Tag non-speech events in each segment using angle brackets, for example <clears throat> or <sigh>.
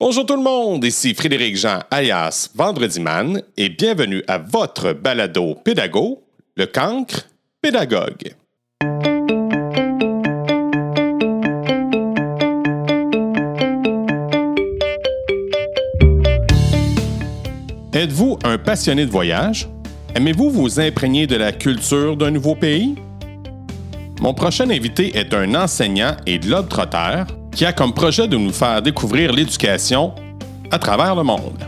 Bonjour tout le monde, ici Frédéric Jean alias Vendredi Man et bienvenue à votre balado pédago, le cancre pédagogue. Êtes-vous un passionné de voyage? Aimez-vous vous imprégner de la culture d'un nouveau pays? Mon prochain invité est un enseignant et de l'ordre trotteur qui a comme projet de nous faire découvrir l'éducation à travers le monde.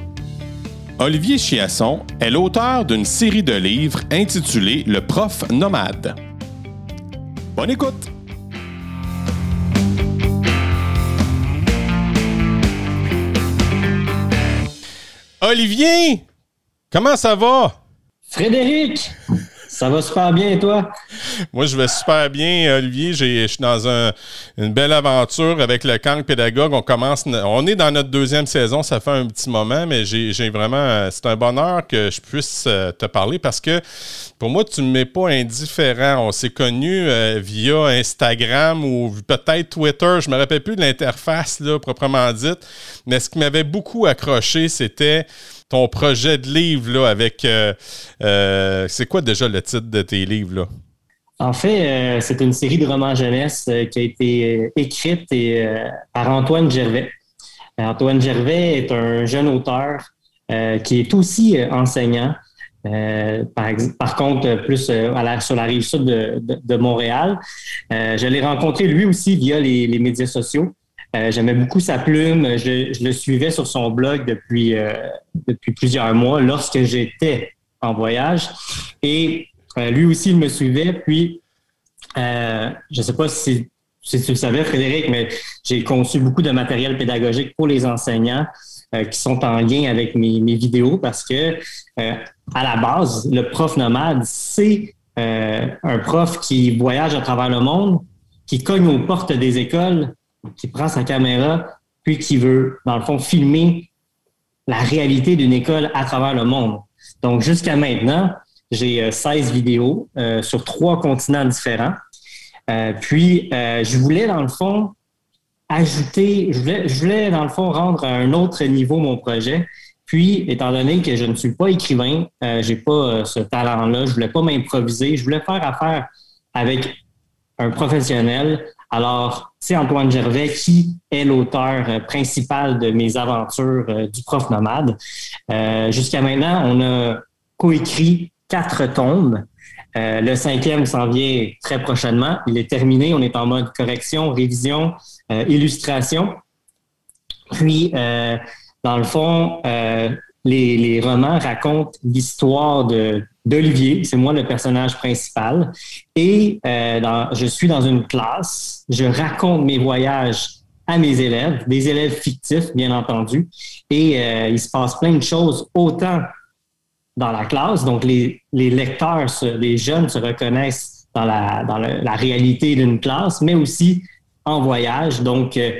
Olivier Chiasson est l'auteur d'une série de livres intitulée Le prof nomade. Bonne écoute! Olivier, comment ça va? Frédéric, ça va super bien, toi? Moi, je vais super bien, Olivier. Je suis dans une belle aventure avec le camp pédagogue. On commence, on est dans notre deuxième saison. Ça fait un petit moment, mais j'ai vraiment, c'est un bonheur que je puisse euh, te parler parce que pour moi, tu ne m'es pas indifférent. On s'est connus euh, via Instagram ou peut-être Twitter. Je me rappelle plus de l'interface, proprement dite. Mais ce qui m'avait beaucoup accroché, c'était ton projet de livre là, avec. Euh, euh, c'est quoi déjà le titre de tes livres? Là? En fait, euh, c'est une série de romans jeunesse qui a été écrite par Antoine Gervais. Antoine Gervais est un jeune auteur qui est aussi enseignant. par, contre, plus sur la rive sud de, Montréal. je l'ai rencontré lui aussi via les médias sociaux. Euh, j'aimais beaucoup sa plume. Je, le suivais sur son blog depuis, euh, depuis plusieurs mois lorsque j'étais en voyage. Et euh, lui aussi, il me suivait. Puis, je ne sais pas si, tu le savais, Frédéric, mais j'ai conçu beaucoup de matériel pédagogique pour les enseignants qui sont en lien avec mes, mes vidéos parce que, à la base, le prof nomade, c'est un prof qui voyage à travers le monde, qui cogne aux portes des écoles qui prend sa caméra, puis qui veut, dans le fond, filmer la réalité d'une école à travers le monde. Donc, jusqu'à maintenant, j'ai 16 euh, vidéos euh, sur trois continents différents. Euh, puis, je voulais, dans le fond, ajouter, je voulais, je voulais, dans le fond, rendre à un autre niveau mon projet. Puis, étant donné que je ne suis pas écrivain, euh, j'ai pas ce talent-là, je voulais pas m'improviser, je voulais faire affaire avec un professionnel alors, c'est Antoine Gervais qui est l'auteur euh, principal de mes aventures euh, du prof nomade. Euh, jusqu'à maintenant, on a coécrit quatre tombes. le cinquième s'en vient très prochainement. Il est terminé. On est en mode correction, révision, illustration. Puis, dans le fond, les, romans racontent l'histoire de d'Olivier, c'est moi le personnage principal, et euh, je suis dans une classe, je raconte mes voyages à mes élèves, des élèves fictifs, bien entendu, et euh, il se passe plein de choses, autant dans la classe, donc les, lecteurs, les jeunes se reconnaissent dans la, dans la réalité d'une classe, mais aussi en voyage, donc euh,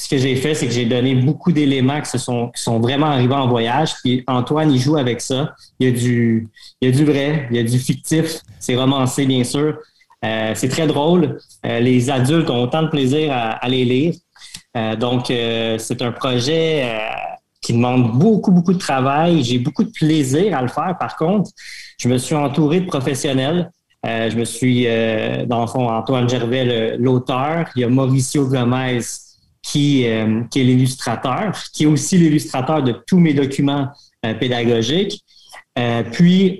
ce que j'ai fait, c'est que j'ai donné beaucoup d'éléments qui, sont, sont vraiment arrivés en voyage. Puis Antoine, il joue avec ça. Il y a du, il y a du vrai, il y a du fictif. C'est romancé, bien sûr. Euh, c'est très drôle. Euh, les adultes ont autant de plaisir à, les lire. Euh, donc, c'est un projet qui demande beaucoup, beaucoup de travail. J'ai beaucoup de plaisir à le faire. Par contre, je me suis entouré de professionnels. je me suis, dans le fond, Antoine Gervais, l'auteur. Il y a Mauricio Gomez, qui, euh, qui est l'illustrateur, qui est aussi l'illustrateur de tous mes documents euh, pédagogiques. Euh, puis,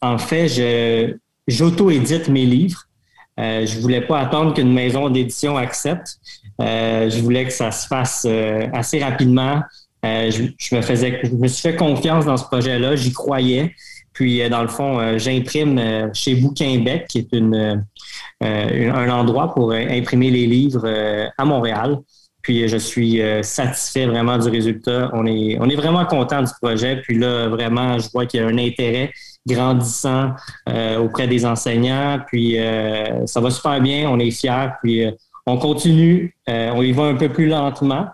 en fait, j'auto-édite mes livres. Euh, je voulais pas attendre qu'une maison d'édition accepte. je voulais que ça se fasse assez rapidement. Je, me faisais, je me suis fait confiance dans ce projet-là. J'y croyais. Puis, dans le fond, j'imprime chez Bouquinbec, qui est une, un endroit pour imprimer les livres à Montréal. Puis je suis euh, satisfait vraiment du résultat. On est, on est vraiment content du projet. Puis là, vraiment, je vois qu'il y a un intérêt grandissant euh, auprès des enseignants. Puis euh, ça va super bien. On est fiers. Puis on continue. on y va un peu plus lentement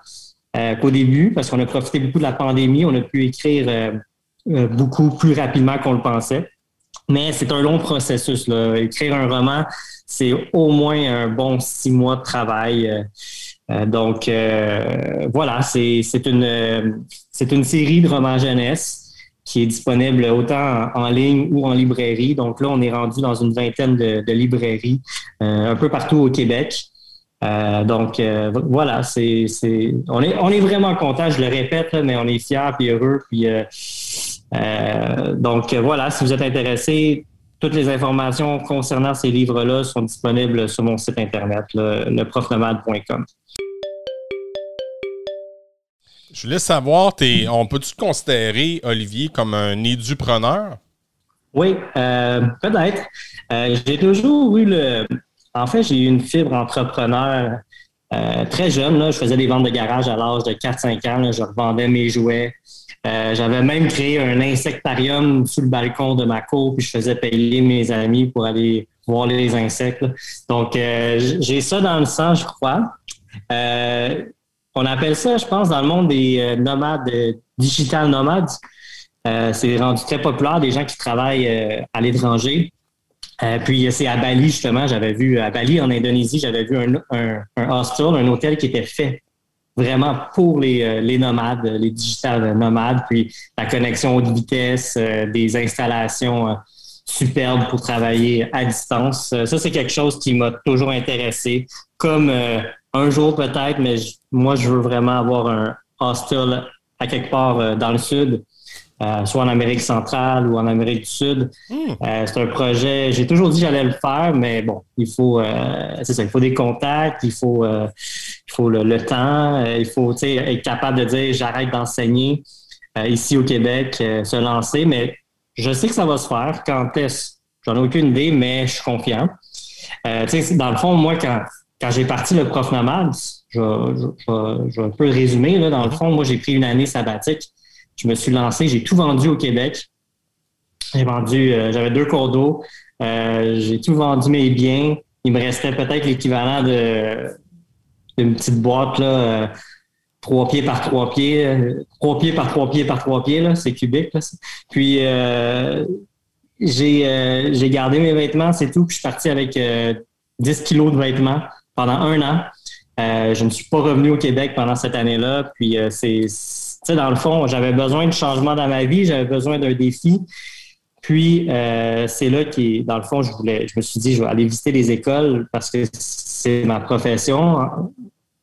qu'au début parce qu'on a profité beaucoup de la pandémie. On a pu écrire beaucoup plus rapidement qu'on le pensait. Mais c'est un long processus. Là. Écrire un roman, c'est au moins un bon six mois de travail. donc voilà, c'est une une série de romans jeunesse qui est disponible autant en, ligne ou en librairie. Donc là, on est rendu dans une vingtaine de, librairies un peu partout au Québec. donc voilà, c'est on est on est vraiment content. Je le répète, mais on est fiers et heureux. Puis donc voilà, si vous êtes intéressé, toutes les informations concernant ces livres-là sont disponibles sur mon site internet, leprofnomade.com. Je voulais savoir, on peut-tu te considérer, Olivier, comme un édupreneur? Oui, euh, peut-être. Euh, j'ai toujours eu le. En fait, j'ai eu une fibre entrepreneur euh, très jeune. Je faisais des ventes de garage à l'âge de 4-5 ans. Je revendais mes jouets. Euh, j'avais même créé un insectarium sous le balcon de ma cour, puis je faisais payer mes amis pour aller voir les insectes. Donc, euh, j'ai ça dans le sang, je crois. Euh, on appelle ça, je pense, dans le monde des nomades, digital nomades. c'est rendu très populaire, des gens qui travaillent à l'étranger. puis c'est à Bali, justement, j'avais vu, à Bali, en Indonésie, j'avais vu un, un, un hostel, un hôtel qui était fait vraiment pour les, euh, les nomades, les digital nomades, puis la connexion haute vitesse, euh, des installations euh, superbes pour travailler à distance. Ça, c'est quelque chose qui m'a toujours intéressé. Comme un jour peut-être, mais moi, je veux vraiment avoir un hostel à quelque part dans le sud euh, soit en Amérique centrale ou en Amérique du Sud. Hmm. Euh, c'est un projet, j'ai toujours dit que j'allais le faire, mais bon, il faut, euh, c'est ça, il faut des contacts, il faut, il faut le, temps, il faut être capable de dire j'arrête d'enseigner ici au Québec, se lancer, mais je sais que ça va se faire. Quand est-ce? J'en ai aucune idée, mais je suis confiant. dans le fond, moi, quand, quand j'ai parti le prof nomade, je, je, vais un peu résumer. Là, dans le fond, moi, j'ai pris une année sabbatique je me suis lancé, j'ai tout vendu au Québec. J'ai vendu, euh, j'avais deux cours d'eau, euh, j'ai tout vendu mes biens. Il me restait peut-être l'équivalent de d'une petite boîte là, euh, trois pieds par trois pieds, trois pieds par trois pieds par trois pieds là, c'est cubique. Puis j'ai j'ai gardé mes vêtements, c'est tout. Puis je suis parti avec 10 kilos de vêtements pendant un an. je ne suis pas revenu au Québec pendant cette année-là. Puis c'est sais, dans le fond, j'avais besoin de changement dans ma vie, j'avais besoin d'un défi. Puis, euh, c'est là qui, dans le fond, je voulais, je me suis dit, je vais aller visiter les écoles parce que c'est ma profession,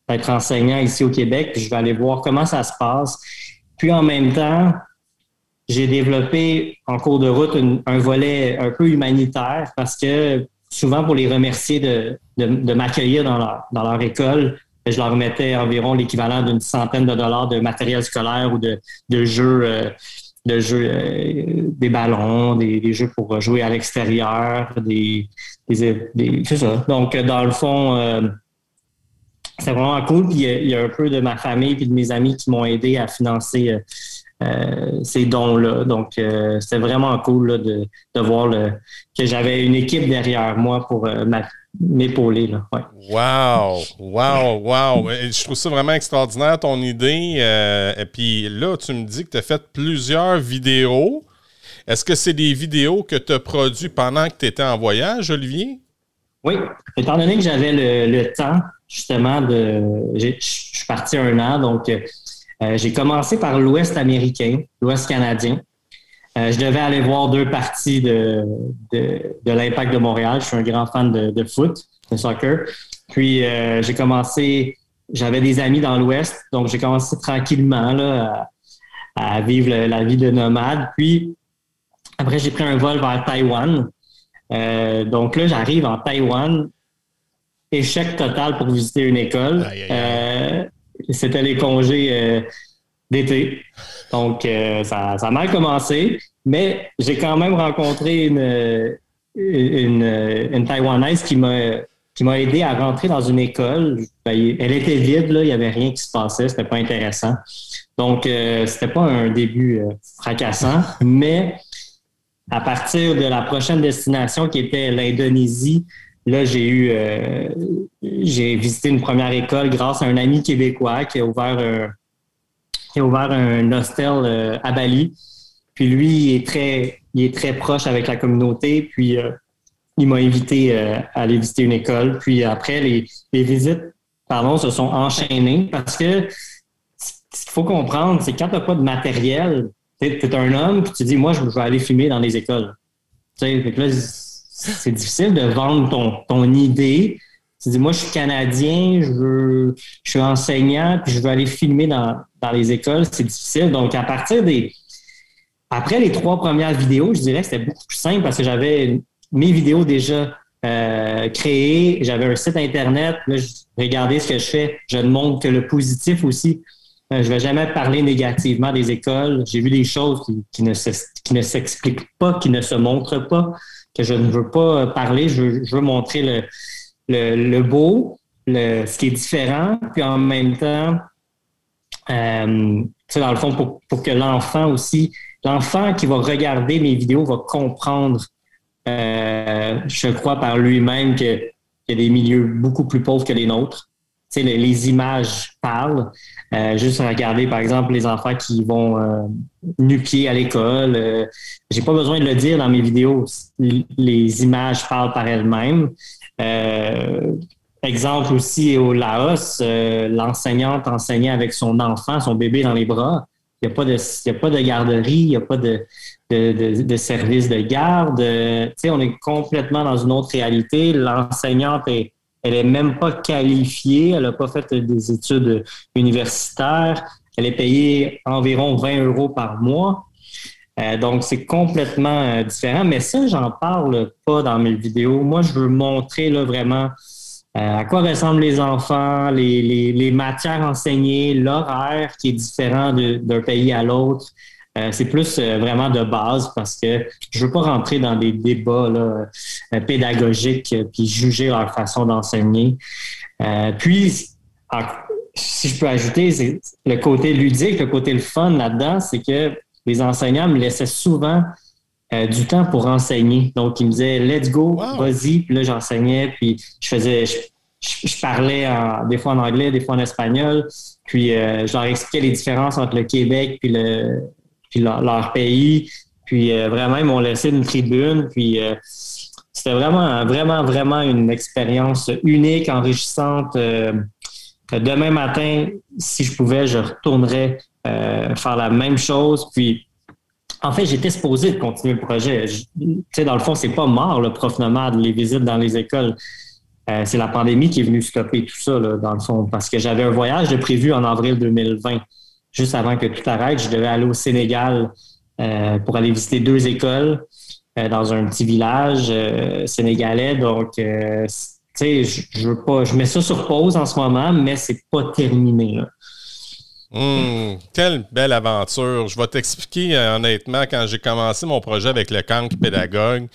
être enseignant ici au Québec, puis je vais aller voir comment ça se passe. Puis, en même temps, j'ai développé en cours de route un volet un peu humanitaire parce que souvent, pour les remercier de, de, m'accueillir dans leur, dans leur école, je leur mettais environ l'équivalent d'une centaine de dollars de matériel scolaire ou de, jeux, euh, de jeux euh, des ballons, des, jeux pour jouer à l'extérieur, des, c'est ça. Donc, dans le fond, euh, c'est vraiment cool. Puis, il y, a un peu de ma famille et de mes amis qui m'ont aidé à financer ces dons-là. Donc, c'était vraiment cool de, voir que j'avais une équipe derrière moi pour ma, m'épauler. Là. Ouais. Wow! Wow! Wow! Je trouve ça vraiment extraordinaire, ton idée. Euh, et puis là, tu me dis que tu as fait plusieurs vidéos. Est-ce que c'est des vidéos que tu as produites pendant que tu étais en voyage, Olivier? Oui. Étant donné que j'avais le, temps, justement, de. Je suis parti un an, donc euh, j'ai commencé par l'Ouest américain, l'Ouest canadien. Euh, je devais aller voir deux parties de, de, l'Impact de Montréal. Je suis un grand fan de, foot, de soccer. Puis euh, j'ai commencé, j'avais des amis dans l'Ouest, donc j'ai commencé tranquillement là, à, vivre la vie de nomade. Puis après, j'ai pris un vol vers Taïwan. Euh, donc là, j'arrive en Taïwan. Échec total pour visiter une école. C'était les congés d'été. Donc, ça, ça, a mal commencé. Mais j'ai quand même rencontré une, une, une Taïwanaise qui m'a aidé à rentrer dans une école. Ben, elle était vide, là, il n'y avait rien qui se passait, c'était pas intéressant. Donc, euh, c'était pas un début euh, fracassant, mais à partir de la prochaine destination qui était l'Indonésie, là, j'ai eu, euh, j'ai visité une première école grâce à un ami québécois qui a ouvert un, qui a ouvert un hostel à Bali. Puis lui, il est très, il est très proche avec la communauté. Puis euh, il m'a invité euh, à aller visiter une école. Puis après, les, visites pardon, se sont enchaînés parce que ce qu'il faut comprendre, c'est quand tu n'as pas de matériel, tu es, un homme, puis tu dis, moi, je vais aller filmer dans les écoles. C'est difficile de vendre ton, ton idée. Tu dis, moi, je suis Canadien, je, je suis enseignant, puis je veux aller filmer dans, dans les écoles. C'est difficile. Donc, à partir des. Après les trois premières vidéos, je dirais que c'était beaucoup plus simple parce que j'avais mes vidéos déjà euh, créées. J'avais un site Internet. Là, je regardais ce que je fais. Je ne montre que le positif aussi. Euh, je ne vais jamais parler négativement des écoles. J'ai vu des choses qui, ne s'expliquent pas, qui ne se montrent pas, que je ne veux pas parler. Je veux, montrer le, beau, ce qui est différent, puis en même temps, euh, dans le fond, pour, que l'enfant aussi, l'enfant qui va regarder mes vidéos va comprendre, euh, je crois par lui-même qu'il y a des milieux beaucoup plus pauvres que les nôtres. Les, les images parlent. Euh, juste regarder, par exemple, les enfants qui vont euh, nu-pied à l'école. Euh, j'ai pas besoin de le dire dans mes vidéos. Les images parlent par elles-mêmes. Euh, exemple aussi au Laos, l'enseignante enseignait avec son enfant, son bébé dans les bras. Il n'y a, pas de, a pas de garderie, il n'y a pas de, de, de, service de garde. Tu sais, on est complètement dans une autre réalité. L'enseignante est elle est même pas qualifiée, elle n'a pas fait des études universitaires. Elle est payée environ 20 euros par mois. Euh, donc, c'est complètement euh, différent. Mais ça, j'en parle pas dans mes vidéos. Moi, je veux montrer là, vraiment euh, à quoi ressemblent les enfants, les, les matières enseignées, l'horaire qui est différent d'un pays à l'autre. Euh, c'est plus euh, vraiment de base parce que je veux pas rentrer dans des débats euh, pédagogiques puis juger leur façon d'enseigner. puis, si je peux ajouter, c'est le côté ludique, le côté le fun là-dedans, c'est que les enseignants me laissaient souvent du temps pour enseigner. Donc, ils me disaient, let's go, vas-y. Puis là, j'enseignais, puis je faisais, je, parlais des fois en anglais, des fois en espagnol. Puis, je leur expliquais les différences entre le Québec puis le, puis leur, pays. Puis euh, vraiment, ils m'ont laissé une tribune. Puis euh, c'était vraiment, vraiment, vraiment une expérience unique, enrichissante. Euh, demain matin, si je pouvais, je retournerais faire la même chose. Puis en fait, j'étais supposé de continuer le projet. Tu sais, dans le fond, c'est pas mort, le prof nomade, les visites dans les écoles. c'est la pandémie qui est venue stopper tout ça, dans le fond, parce que j'avais un voyage de prévu en avril 2020 juste avant que tout arrête, je devais aller au Sénégal euh, pour aller visiter deux écoles euh, dans un petit village euh, sénégalais. Donc, tu sais, je, veux pas, je mets ça sur pause en ce moment, mais c'est pas terminé. Hum, quelle belle aventure. Je vais t'expliquer honnêtement quand j'ai commencé mon projet avec le camp pédagogue,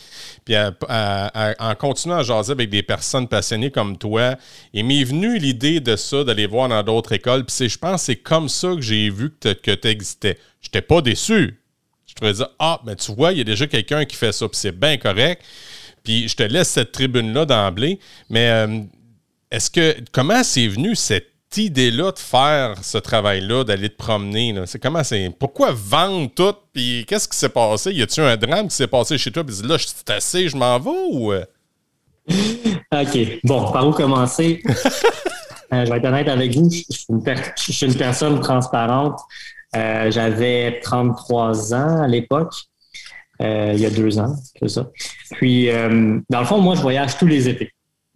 puis en continuant à jaser avec des personnes passionnées comme toi, il m'est venu l'idée de ça, d'aller voir dans d'autres écoles. Puis je pense que c'est comme ça que j'ai vu que tu existais. Je n'étais pas déçu. Je te dire, ah, mais tu vois, il y a déjà quelqu'un qui fait ça, puis c'est bien correct. Puis je te laisse cette tribune-là d'emblée. Mais euh, est-ce que, comment c'est venu cette idée-là de faire ce travail-là, d'aller te promener? C'est comment c'est. Pourquoi vendre tout? Puis qu'est-ce qui s'est passé? Y a-tu un drame qui s'est passé chez toi? Puis là, je suis assez, je m'en vais ou? Euh? <laughs> OK. Bon, par où commencer? <laughs> Euh, je vais être honnête avec vous. Je suis une, personne transparente. Euh, j'avais 33 ans à l'époque. il y a deux ans, c'est ça. Puis, dans le fond, moi, je voyage tous les étés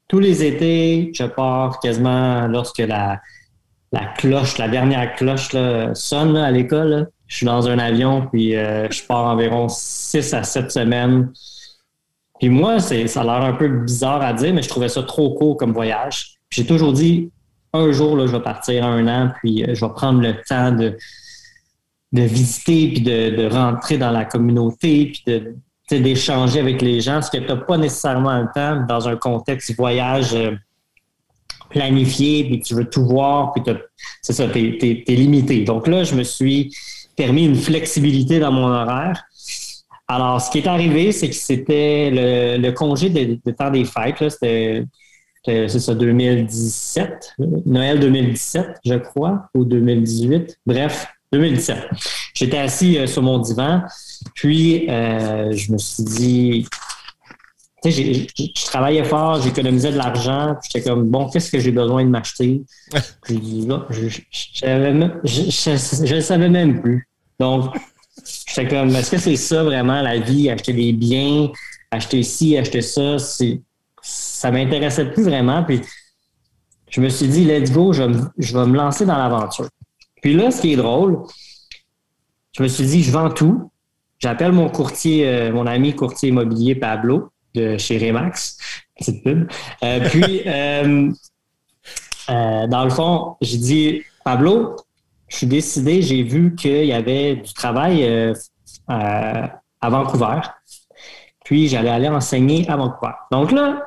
tous les étés, je pars quasiment lorsque la, la cloche, la dernière cloche sonne à l'école. Je suis dans un avion, puis euh, je pars environ six à sept semaines. Puis moi, ça a l'air un peu bizarre à dire, mais je trouvais ça trop court comme voyage. J'ai toujours dit, un jour, là, je vais partir un an, puis euh, je vais prendre le temps de, de visiter, puis de, de rentrer dans la communauté, puis de, d'échanger avec les gens, ce que tu n'as pas nécessairement le temps dans un contexte voyage euh, planifié, puis tu veux tout voir, puis c'est ça, tu es, limité. Donc là, je me suis permis une flexibilité dans mon horaire. Alors, ce qui est arrivé, c'est que c'était le, congé de, temps des fêtes, c'était c'est ça, 2017, Noël 2017, je crois, ou 2018. Bref, 2017. J'étais assis euh, sur mon divan, puis euh, je me suis dit, je travaillais fort, j'économisais de l'argent, puis j'étais comme, bon, qu'est-ce que j'ai besoin de m'acheter? <laughs> puis je ne savais même plus. Donc, j'étais comme, est-ce que c'est ça vraiment la vie, acheter des biens, acheter ci, acheter ça? C'est, ça m'intéressait plus vraiment. Puis, je me suis dit, let's go, je, je vais me lancer dans l'aventure. Puis là, ce qui est drôle, je me suis dit, je vends tout. J'appelle mon courtier, euh, mon ami courtier immobilier Pablo de chez Remax, petite pub. Euh, puis, <laughs> euh, dans le fond, j'ai dit, Pablo, je suis décidé, j'ai vu qu'il y avait du travail à Vancouver. Puis, j'allais aller enseigner à Vancouver. Donc là,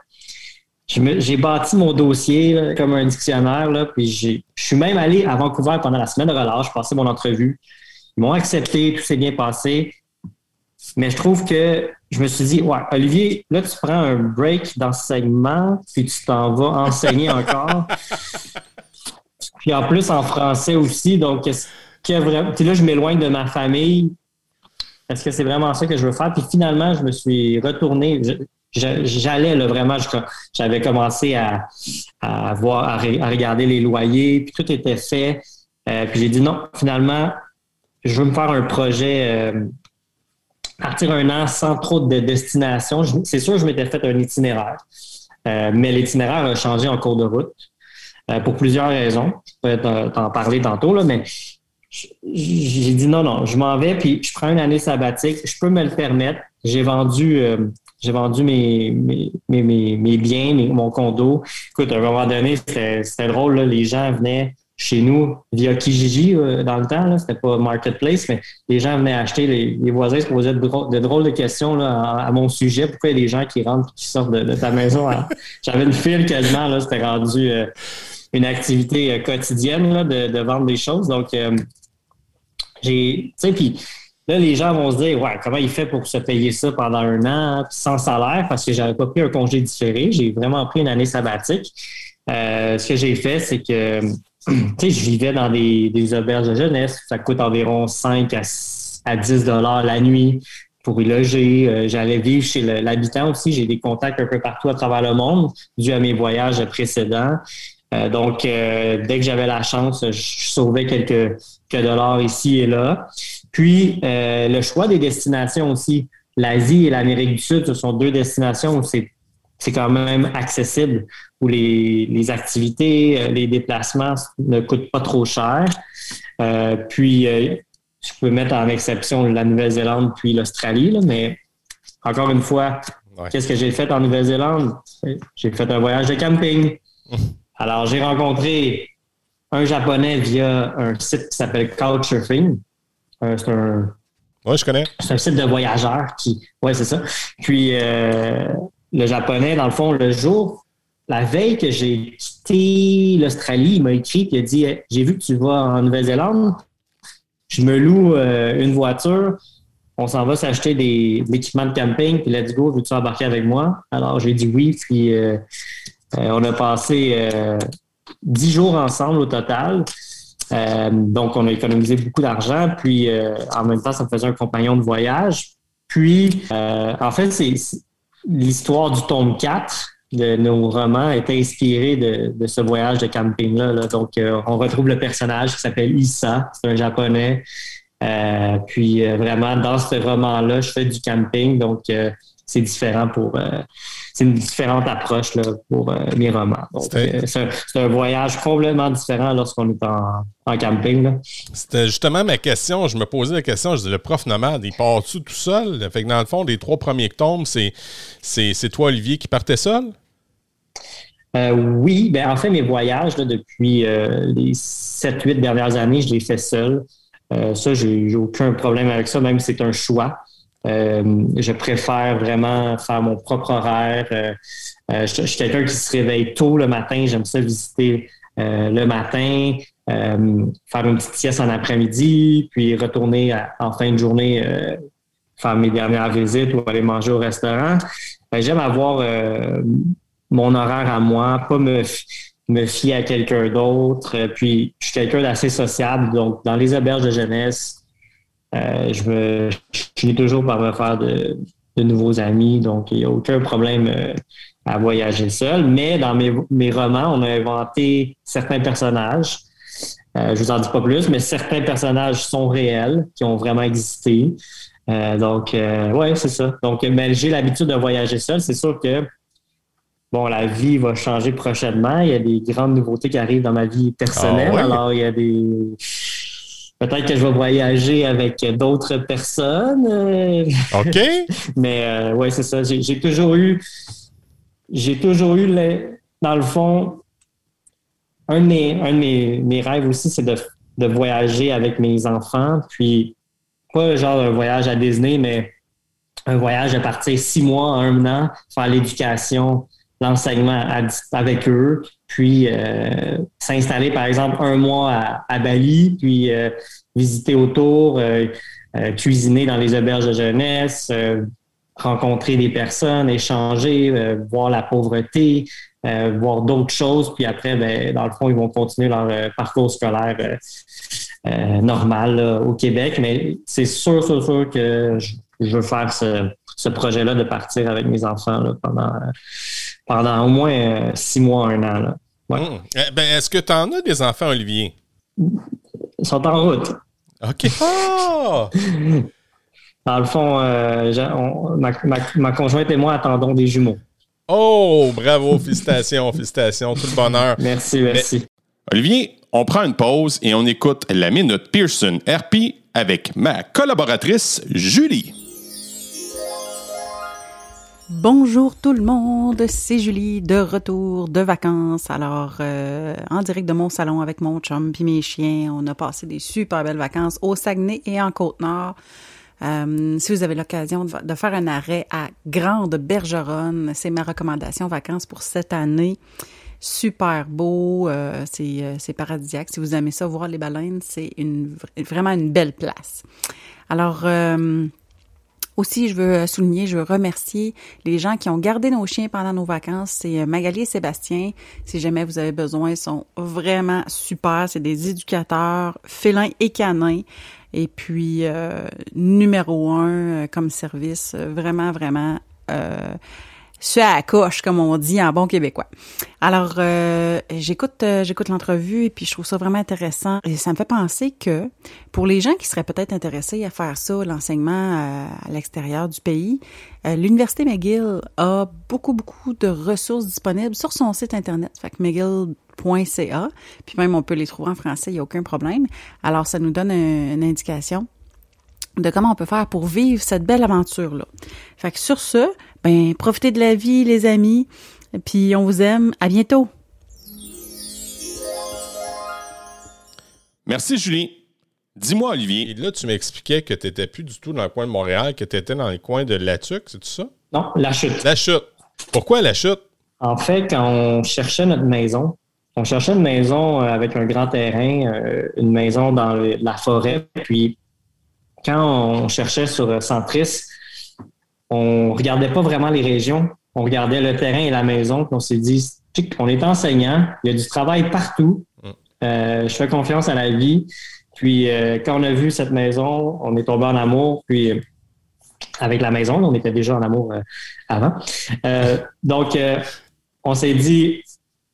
j'ai bâti mon dossier comme un dictionnaire, là, puis je suis même allé à Vancouver pendant la semaine de relâche, j'ai passé mon entrevue. Ils m'ont accepté, tout s'est bien passé. Mais je trouve que je me suis dit, ouais, Olivier, là, tu prends un break d'enseignement, puis tu t'en vas enseigner <laughs> encore. puis en plus, en français aussi. Donc, est-ce que vraiment. Puis là, je m'éloigne de ma famille. Est-ce que c'est vraiment ça que je veux faire? Puis finalement, je me suis retourné. J'allais là, vraiment, j'avais commencé à, voir, à, regarder les loyers, puis tout était fait. Euh, puis j'ai dit non, finalement, je veux me faire un projet, euh, partir un an sans trop de destination. C'est sûr, je m'étais fait un itinéraire, euh, mais l'itinéraire a changé en cours de route euh, pour plusieurs raisons. Je peux t'en parler tantôt, là, mais j'ai dit non, non, je m'en vais, puis je prends une année sabbatique. Je peux me le permettre. J'ai vendu, j'ai vendu mes, mes, mes, mes biens, mon condo. Écoute, à un moment donné, c'était drôle, là, les gens venaient chez nous via Kijiji euh, dans le temps. C'était pas Marketplace, mais les gens venaient acheter. Les, voisins se posaient de, drôles de questions à, mon sujet. Pourquoi il y a des gens qui rentrent et qui sortent de, ta maison? <laughs> J'avais une file quasiment. Là, c'était rendu euh, une activité euh, quotidienne de, vendre des choses. Donc, j'ai. Tu sais, puis là, les gens vont se dire Ouais, comment il fait pour se payer ça pendant un an sans salaire? Parce que j'avais pas pris un congé différé. J'ai vraiment pris une année sabbatique. ce que j'ai fait, c'est que <clears throat> je vivais dans des, auberges de jeunesse. Ça coûte environ 5 à, 10 dollars la nuit pour y loger. Euh, j'allais vivre chez l'habitant aussi. J'ai des contacts un peu partout à travers le monde dû à mes voyages précédents. Euh, donc, euh, dès que j'avais la chance, je sauvais quelques, quelques dollars ici et là. Puis, le choix des destinations aussi. L'Asie et l'Amérique du Sud, ce sont deux destinations où c'est quand même accessible, où les, activités, euh, les déplacements ne coûtent pas trop cher. Euh, puis, euh, je peux mettre en exception la Nouvelle-Zélande puis l'Australie, mais encore une fois, qu'est-ce que j'ai fait en Nouvelle-Zélande? J'ai fait un voyage de camping. <laughs> Alors, j'ai rencontré un Japonais via un site qui s'appelle Couchsurfing. c'est un oui, je connais. C'est un site de voyageurs qui. Oui, c'est ça. Puis, le japonais, dans le fond, le jour, la veille que j'ai quitté l'Australie, il m'a écrit il a dit J'ai vu que tu vas en Nouvelle-Zélande, je me loue euh, une voiture, on s'en va s'acheter des, de l'équipement de camping, puis let's go, veux-tu embarquer avec moi Alors j'ai dit oui, puis euh, euh, on a passé dix jours ensemble au total. donc, on a économisé beaucoup d'argent. Puis, en même temps, ça me faisait un compagnon de voyage. Puis, en fait, c'est l'histoire du tome 4 de nos romans est inspirée de, ce voyage de camping-là. Donc, euh, on retrouve le personnage qui s'appelle Issa, c'est un japonais. Euh, puis, euh, vraiment, dans ce roman-là, je fais du camping. Donc, c'est différent pour. c'est une différente approche là, pour mes romans. c'est un, voyage complètement différent lorsqu'on est en, camping. C'était justement ma question. Je me posais la question. Je disais, le prof nomade, il part-tu tout seul? Fait que dans le fond, les trois premiers tomes, c'est, toi, Olivier, qui partais seul? Oui, ben en fait, mes voyages depuis les 7-8 dernières années, je les fais seul. ça, j'ai aucun problème avec ça, même si c'est un choix. Euh, je préfère vraiment faire mon propre horaire. Euh, euh, je, suis quelqu'un qui se réveille tôt le matin. J'aime ça visiter le matin, faire une petite sieste en après-midi, puis retourner en fin de journée faire mes dernières visites ou aller manger au restaurant. J'aime avoir mon horaire à moi, pas me, me fier à quelqu'un d'autre. Puis, je suis quelqu'un d'assez sociable. Donc, dans les auberges de jeunesse, euh, je, me, finis toujours par me faire de, de nouveaux amis. Donc, il n'y a aucun problème euh, à voyager seul. Mais dans mes, mes, romans, on a inventé certains personnages. Euh, je vous en dis pas plus, mais certains personnages sont réels, qui ont vraiment existé. Euh, donc, euh, ouais, c'est ça. Donc, j'ai l'habitude de voyager seul. C'est sûr que bon, la vie va changer prochainement. Il y a des grandes nouveautés qui arrivent dans ma vie personnelle. Ah Alors, il y a des Peut-être que je vais voyager avec d'autres personnes. OK. <laughs> Mais euh, oui, c'est ça. J'ai toujours eu, j'ai toujours eu, dans le fond, un de mes, rêves aussi, c'est de, voyager avec mes enfants. Puis, pas genre un voyage à Disney, mais un voyage de partir six mois, un an, faire l'éducation, l'enseignement avec eux, puis euh, s'installer par exemple un mois à, Bali, puis euh, visiter autour, euh, cuisiner dans les auberges de jeunesse, rencontrer des personnes, échanger, voir la pauvreté, voir d'autres choses, puis après, ben, dans le fond, ils vont continuer leur parcours scolaire normal au Québec. Mais c'est sûr, sûr, sûr que je, veux faire ce, ce projet-là de partir avec mes enfants là, pendant pendant au moins euh, six mois, un an. Hmm. Eh ben, Est-ce que tu en as des enfants, Olivier? Ils sont en route. OK. <laughs> Ah! Dans le fond, euh, ma, conjointe et moi attendons des jumeaux. Oh, bravo, félicitations, <laughs> félicitations, tout le bonheur. Merci, merci. Olivier, on prend une pause et on écoute la Minute Pearson RP avec ma collaboratrice Julie. Bonjour tout le monde, c'est Julie de retour de vacances. Alors, euh, en direct de mon salon avec mon chum puis mes chiens, on a passé des super belles vacances au Saguenay et en Côte-Nord. Euh, si vous avez l'occasion de, faire un arrêt à Grande Bergeronne, c'est ma recommandation vacances pour cette année. Super beau, euh, c'est paradisiaque. Si vous aimez ça, voir les baleines, c'est une, vraiment une belle place. Alors, aussi, je veux souligner, je veux remercier les gens qui ont gardé nos chiens pendant nos vacances. C'est euh, Magali et Sébastien. Si jamais vous avez besoin, ils sont vraiment super. C'est des éducateurs félins et canins. Et puis, euh, numéro un euh, comme service, vraiment, vraiment ce à coche, comme on dit en bon québécois. Alors, euh, j'écoute euh, j'écoute l'entrevue et puis je trouve ça vraiment intéressant. Et ça me fait penser que pour les gens qui seraient peut-être intéressés à faire ça, l'enseignement euh, à, l'extérieur du pays, l'Université McGill a beaucoup, beaucoup de ressources disponibles sur son site Internet. Fait que McGill.ca, puis même on peut les trouver en français, il n'y a aucun problème. Alors, ça nous donne une indication de comment on peut faire pour vivre cette belle aventure-là. Fait que sur ce, ben, profitez de la vie, les amis, puis on vous aime. À bientôt. Merci, Julie. Dis-moi, Olivier, là, tu m'expliquais que tu n'étais plus du tout dans le coin de Montréal, que tu étais dans le coin de Latuc, c'est tout ça? Non, La Chute. La Chute. Pourquoi La Chute? En fait, quand on cherchait notre maison, on cherchait une maison euh, avec un grand terrain, euh, une maison dans la forêt, puis quand on cherchait sur euh, Centris, on regardait pas vraiment les régions, on regardait le terrain et la maison. on s'est dit, on est enseignant, il y a du travail partout. Mm. Euh, je fais confiance à la vie. Puis euh, quand on a vu cette maison, on est tombé en amour. Puis avec la maison, on était déjà en amour avant. donc on s'est dit,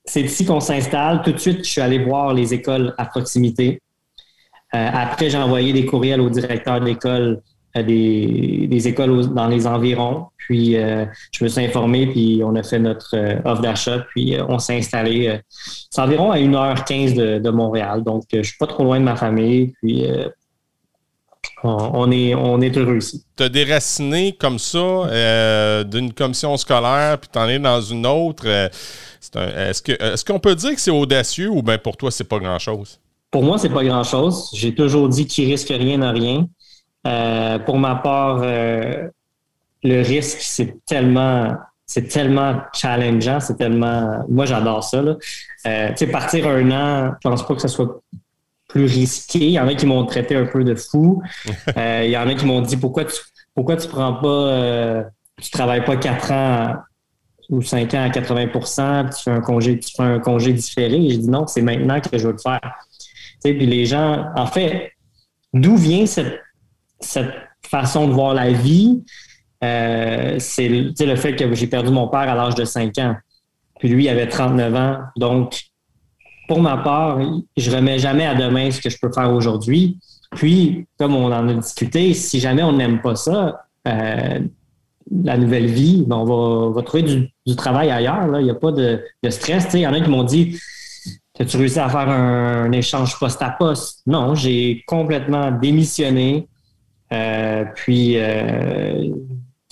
c'est ici qu'on s'installe. Tout de suite, je suis allé voir les écoles à proximité. Euh, après, j'ai envoyé des courriels au directeur d'école euh, des, des, écoles dans les environs. Puis, euh, je me suis informé, puis on a fait notre offre d'achat, puis on s'est installé. c'est environ à 1h15 de, de, Montréal, donc je suis pas trop loin de ma famille, puis on, est, on est heureux ici. Tu as déraciné comme ça d'une commission scolaire, puis tu en es dans une autre. est-ce, que, est-ce qu'on peut dire que c'est audacieux ou bien pour toi, c'est pas grand-chose? Pour moi, c'est pas grand-chose. J'ai toujours dit qu'il risque rien à rien. Euh, pour ma part, euh, le risque, c'est tellement, c'est tellement challengeant, c'est tellement. Moi, j'adore ça. Là. Euh, tu sais, partir un an, je pense pas que ce soit plus risqué. Il y en a qui m'ont traité un peu de fou. <laughs> il y en a qui m'ont dit pourquoi tu pourquoi tu prends pas tu travailles pas quatre ans ou cinq ans à 80 tu fais un congé, tu fais un congé différé? J'ai dit non, c'est maintenant que je veux le faire. Puis les gens, en fait, d'où vient cette, cette façon de voir la vie? c'est le fait que j'ai perdu mon père à l'âge de 5 ans. Puis lui, il avait 39 ans. Donc, pour ma part, je remets jamais à demain ce que je peux faire aujourd'hui. Puis, comme on en a discuté, si jamais on n'aime pas ça, euh, la nouvelle vie, ben, on, va, trouver du, travail ailleurs. Il n'y a pas de, stress. Il y en a qui m'ont dit As-tu réussi à faire un, échange poste à poste? Non, j'ai complètement démissionné. Euh, puis, euh,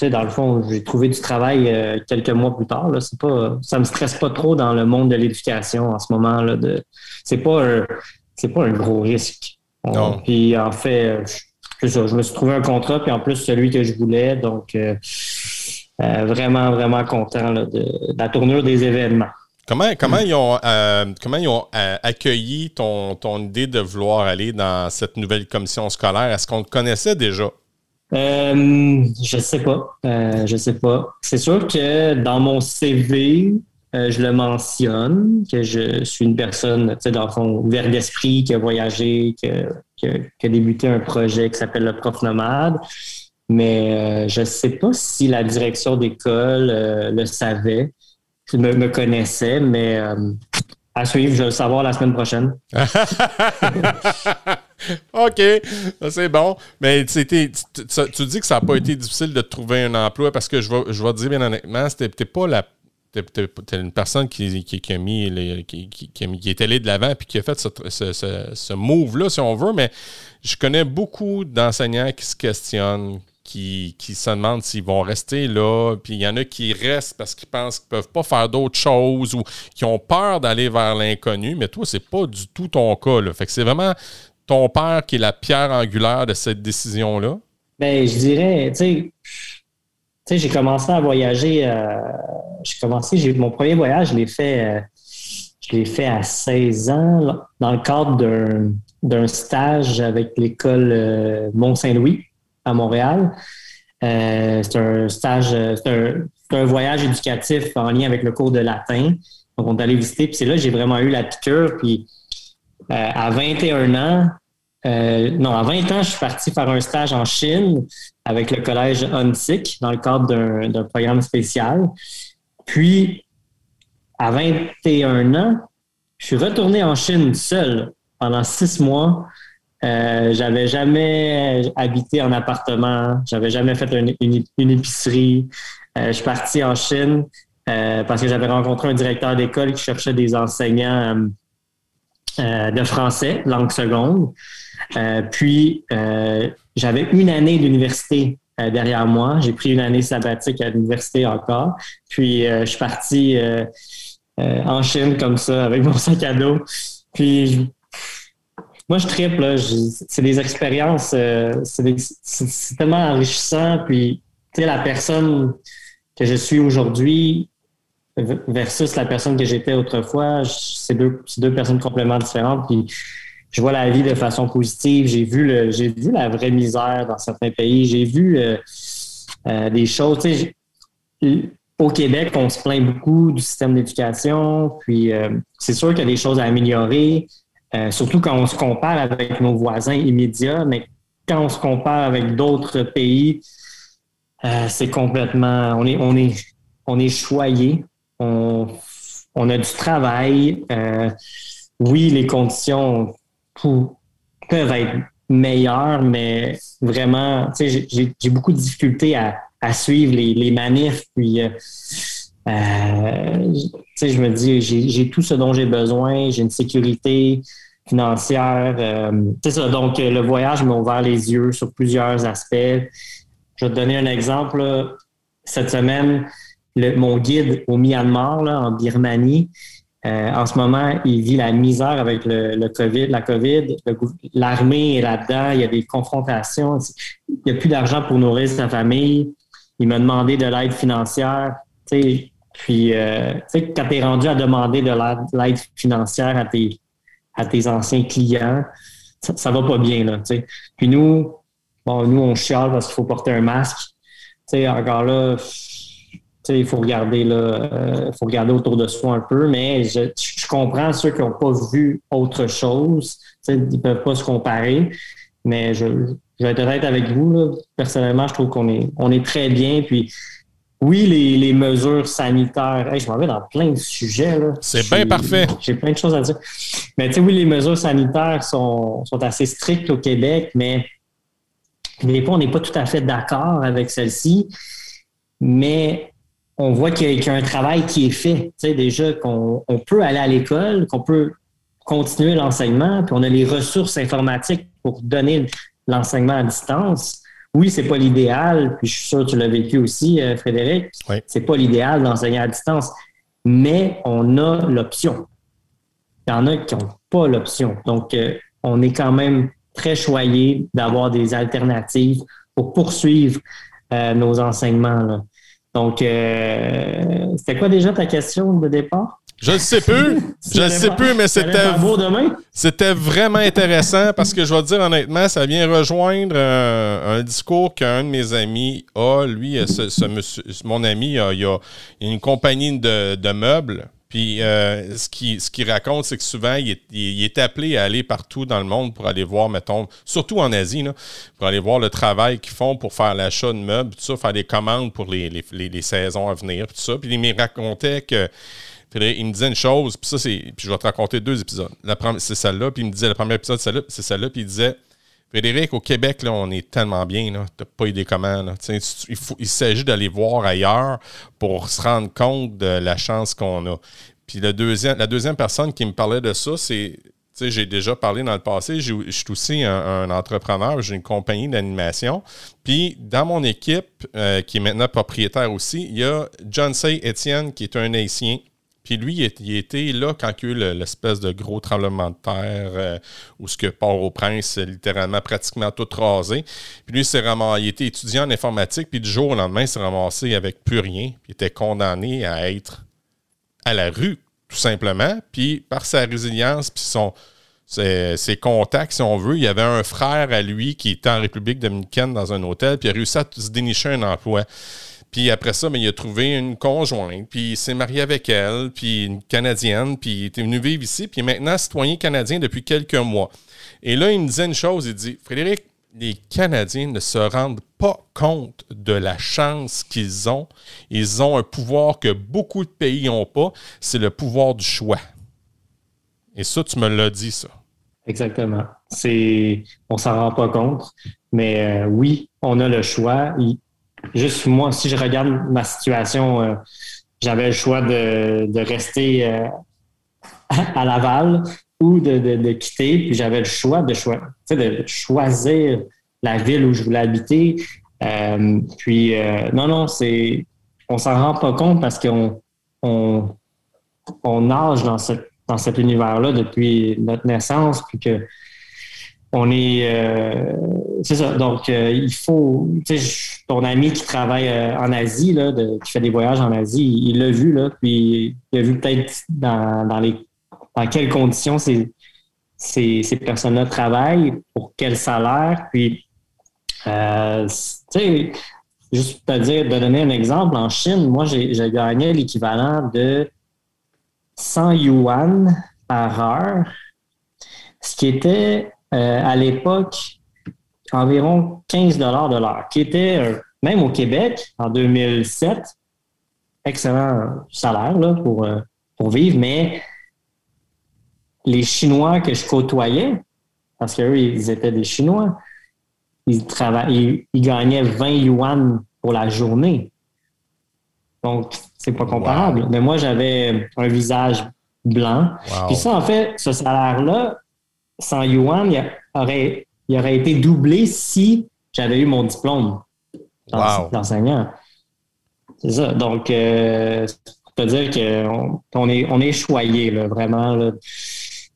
dans le fond, j'ai trouvé du travail euh, quelques mois plus tard. Là. C'est pas, ça me stresse pas trop dans le monde de l'éducation en ce moment. Là, de, c'est pas un, c'est pas un gros risque. Non. puis en fait, je me suis trouvé un contrat, puis en plus celui que je voulais. Donc, euh, euh, vraiment, vraiment content de, la tournure des événements. Comment, comment ils ont, comment ils ont accueilli ton, ton idée de vouloir aller dans cette nouvelle commission scolaire? Est-ce qu'on te connaissait déjà? Euh, je sais pas. Euh, je sais pas. C'est sûr que dans mon CV, euh, je le mentionne, que je suis une personne, tu sais, dans le fond, ouverte d'esprit, qui a voyagé, qui a, débuté un projet qui s'appelle le Prof Nomade. Mais je sais pas si la direction d'école le savait, me, me connaissait, mais à suivre, je vais le savoir la semaine prochaine. <laughs> OK, c'est bon. Mais tu, dis que ça n'a pas été difficile de trouver un emploi parce que je vais, je te dire bien honnêtement, c'était pas la. T'es une personne qui, qui, a mis qui, qui, est allée de l'avant et qui a fait ce, ce move-là, si on veut, mais je connais beaucoup d'enseignants qui se questionnent, qui, se demandent s'ils vont rester là. Puis il y en a qui restent parce qu'ils pensent qu'ils ne peuvent pas faire d'autres choses ou qui ont peur d'aller vers l'inconnu. Mais toi, c'est pas du tout ton cas. Là. Fait que c'est vraiment ton père qui est la pierre angulaire de cette décision-là? Ben, je dirais, tu sais, j'ai commencé à voyager. Euh, j'ai commencé, j'ai mon premier voyage, je l'ai fait, euh, fait à 16 ans dans le cadre d'un, stage avec l'école euh, Mont-Saint-Louis à Montréal. c'est un stage, c'est un, voyage éducatif en lien avec le cours de latin. Donc, on est allé visiter, puis c'est là que j'ai vraiment eu la piqûre. Puis euh, à 21 ans, euh, non, à 20 ans, je suis parti faire un stage en Chine avec le collège UNSIC dans le cadre d'un programme spécial. Puis, à 21 ans, je suis retourné en Chine seul pendant six mois. Euh, j'avais jamais habité en appartement, j'avais jamais fait une, épicerie. je suis parti en Chine parce que j'avais rencontré un directeur d'école qui cherchait des enseignants euh, de français, langue seconde. Euh, puis, euh, j'avais une année d'université derrière moi. J'ai pris une année sabbatique à l'université encore. Puis, je suis parti en Chine comme ça, avec mon sac à dos. Puis, moi, je triple. C'est des expériences, c'est tellement enrichissant. Puis, tu sais, la personne que je suis aujourd'hui, versus la personne que j'étais autrefois, c'est deux, personnes complètement différentes. Puis je vois la vie de façon positive. J'ai vu le, vu la vraie misère dans certains pays. J'ai vu euh, euh, des choses. Au Québec, on se plaint beaucoup du système d'éducation. Puis euh, c'est sûr qu'il y a des choses à améliorer, surtout quand on se compare avec nos voisins immédiats. Mais quand on se compare avec d'autres pays, c'est complètement, on est, on est, on est choyé on, a du travail. Euh, oui, les conditions peuvent être meilleures, mais vraiment, j'ai beaucoup de difficultés à, suivre les, manifs. Puis, euh, euh, je me dis, j'ai tout ce dont j'ai besoin, j'ai une sécurité financière. c'est ça. Donc, le voyage m'a ouvert les yeux sur plusieurs aspects. Je vais te donner un exemple. Cette semaine, mon guide au Myanmar, en Birmanie, euh, en ce moment, il vit la misère avec le, COVID, la COVID. L'armée est là-dedans, il y a des confrontations. Il n'y a plus d'argent pour nourrir sa famille. Il m'a demandé de l'aide financière. Puis, euh, quand tu es rendu à demander de l'aide financière à tes, à tes anciens clients, ça, ne va pas bien. Là, Puis nous, bon, nous, on chiale parce qu'il faut porter un masque. encore là, il faut regarder là, euh, faut regarder autour de soi un peu, mais je, comprends ceux qui n'ont pas vu autre chose. Ils ne peuvent pas se comparer. Mais je, je vais être honnête avec vous. Personnellement, je trouve qu'on est, on est très bien. Puis oui, les, mesures sanitaires. je m'en vais dans plein de sujets. C'est bien parfait. J'ai plein de choses à dire. Mais tu sais, oui, les mesures sanitaires sont, assez strictes au Québec, mais des fois, on n'est pas tout à fait d'accord avec celles-ci. Mais on voit qu'il y, a un travail qui est fait. Tu sais, déjà qu'on peut aller à l'école, qu'on peut continuer l'enseignement, puis on a les ressources informatiques pour donner l'enseignement à distance oui, c'est pas l'idéal, puis je suis sûr que tu l'as vécu aussi, euh, Frédéric. Oui. C'est pas l'idéal d'enseigner à distance, mais on a l'option. Il y en a qui n'ont pas l'option. Donc, euh, on est quand même très choyé d'avoir des alternatives pour poursuivre euh, nos enseignements. Donc, c'était quoi déjà ta question de départ? Je ne sais plus. <laughs> je ne sais plus, mais c'était. C'était vraiment intéressant parce que je vais te dire honnêtement, ça vient rejoindre un, discours qu'un de mes amis a. Lui, ce, monsieur, mon ami, il a, il a une compagnie de, meubles. Puis euh, ce qu'il ce qui raconte, c'est que souvent, il est, appelé à aller partout dans le monde pour aller voir, mettons, surtout en Asie, là, pour aller voir le travail qu'ils font pour faire l'achat de meubles, tout ça, faire des commandes pour les, les saisons à venir, tout ça. Puis il me racontait que il me disait une chose, puis ça, c'est. Puis je vais te raconter deux épisodes. C'est celle-là, puis il me disait, le premier épisode, c'est celle-là, puis il disait Frédéric, au Québec, là, on est tellement bien, tu n'as pas idée comment. Là. Il, il s'agit d'aller voir ailleurs pour se rendre compte de la chance qu'on a. Puis deuxième, la deuxième personne qui me parlait de ça, c'est j'ai déjà parlé dans le passé, je suis aussi un, entrepreneur, j'ai une compagnie d'animation. Puis dans mon équipe, euh, qui est maintenant propriétaire aussi, il y a John Say Etienne, qui est un haïtien, puis lui, il, était là quand il y a eu l'espèce de gros tremblement de terre euh, où ce que Port-au-Prince, littéralement, pratiquement tout rasé. Puis lui, s'est ramassé, il était étudiant en informatique, puis du jour au lendemain, il s'est ramassé avec plus rien. Puis il était condamné à être à la rue, tout simplement. Puis par sa résilience, puis ses, contacts, si on veut, il y avait un frère à lui qui était en République dominicaine dans un hôtel, puis il a réussi à se dénicher un emploi. Puis après ça, ben, il a trouvé une conjointe, puis il s'est marié avec elle, puis une Canadienne, puis il était venu vivre ici, puis maintenant citoyen canadien depuis quelques mois. Et là, il me disait une chose, il dit, Frédéric, les Canadiens ne se rendent pas compte de la chance qu'ils ont. Ils ont un pouvoir que beaucoup de pays n'ont pas, c'est le pouvoir du choix. Et ça, tu me l'as dit, ça. Exactement. C'est, on s'en rend pas compte, mais euh, oui, on a le choix juste moi, si je regarde ma situation, euh, j'avais le choix de, rester euh, <laughs> à Laval ou de, quitter, puis j'avais le choix de, de choisir la ville où je voulais habiter. Euh, puis non, non, c'est on s'en rend pas compte parce qu'on on, nage dans, dans cet univers-là depuis notre naissance, puis que on est. C'est ça. Donc, il faut. Ton ami qui travaille euh, en Asie, là, qui fait des voyages en Asie, il l'a vu, là, puis il a vu peut-être dans, les. Dans quelles conditions ces, ces, personnes-là travaillent, pour quel salaire, puis. tu sais, juste pour te dire, de donner un exemple, en Chine, moi, j'ai gagné l'équivalent de 100 yuan par heure, ce qui était euh, à l'époque environ 15 dollars de l'heure, qui était, euh, même au Québec, en 2007, excellent salaire là, pour, euh, pour vivre, mais les Chinois que je côtoyais, parce qu'eux, ils étaient des Chinois, ils, travaillaient, ils, gagnaient 20 yuan pour la journée. Donc, c'est pas comparable. Mais moi, j'avais un visage blanc. Puis ça, en fait, ce salaire-là, 100 yuan, il aurait, il aurait été doublé si j'avais eu mon diplôme d'enseignant. C'est ça. Donc, euh, peut dire qu'on on est, on est choyé, là, vraiment.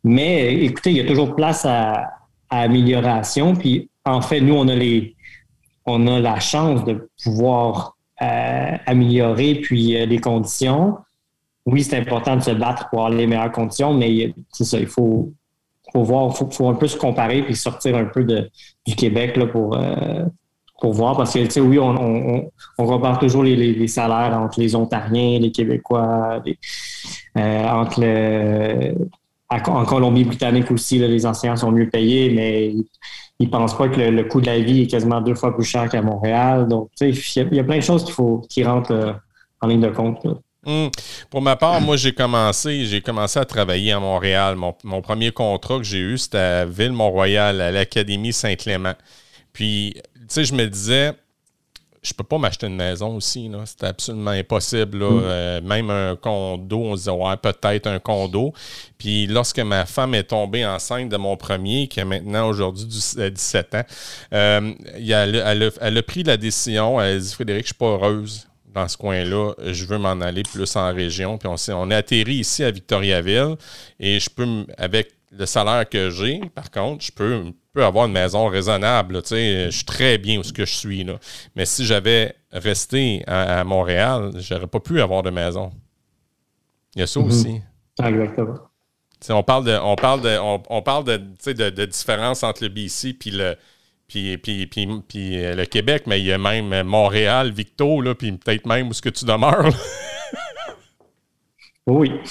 Mais écoutez, il y a toujours place à, amélioration. Puis, en fait, nous, on a les on a la chance de pouvoir euh, améliorer puis euh, les conditions. Oui, c'est important de se battre pour avoir les meilleures conditions, mais c'est ça, il faut, faut voir, faut, faut un peu se comparer puis sortir un peu du Québec là, pour, euh, pour voir. Parce que, oui, on, on, on compare toujours les, les, salaires entre les Ontariens, les Québécois, euh, entre le, en Colombie-Britannique aussi, les enseignants sont mieux payés, mais ils pensent pas que le, coût de la vie est quasiment deux fois plus cher qu'à Montréal. Donc, il y, a plein de choses qu'il faut qui rentrent euh, en ligne de compte. Hum. Pour ma part, moi, j'ai commencé, j'ai commencé à travailler à Montréal. Mon, premier contrat que j'ai eu, c'était à Ville-Mont-Royal, à l'Académie Saint-Clément. Puis, tu sais, je me disais, je peux pas m'acheter une maison aussi. C'était absolument impossible. Mm. Euh, même un condo, on se disait, ouais, peut-être un condo. Puis lorsque ma femme est tombée enceinte de mon premier, qui a maintenant aujourd'hui 17 ans, euh, elle, a, pris la décision, elle a dit, Frédéric, je suis pas heureuse dans ce coin-là, je veux m'en aller plus en région. Puis on, on est atterri ici à Victoriaville et je peux, avec le salaire que j'ai, par contre, je peux, peux, avoir une maison raisonnable. je suis très bien où ce que je suis. Là. Mais si j'avais resté à, Montréal, j'aurais pas pu avoir de maison. Il y a ça mhm. aussi. Exactement. on parle de, on parle de, on, parle de, de, de, différence entre le BC puis le, puis, puis, puis, puis, euh, le Québec, mais il y a même Montréal, Victo, là, puis peut-être même où ce que tu demeures. oui. <laughs>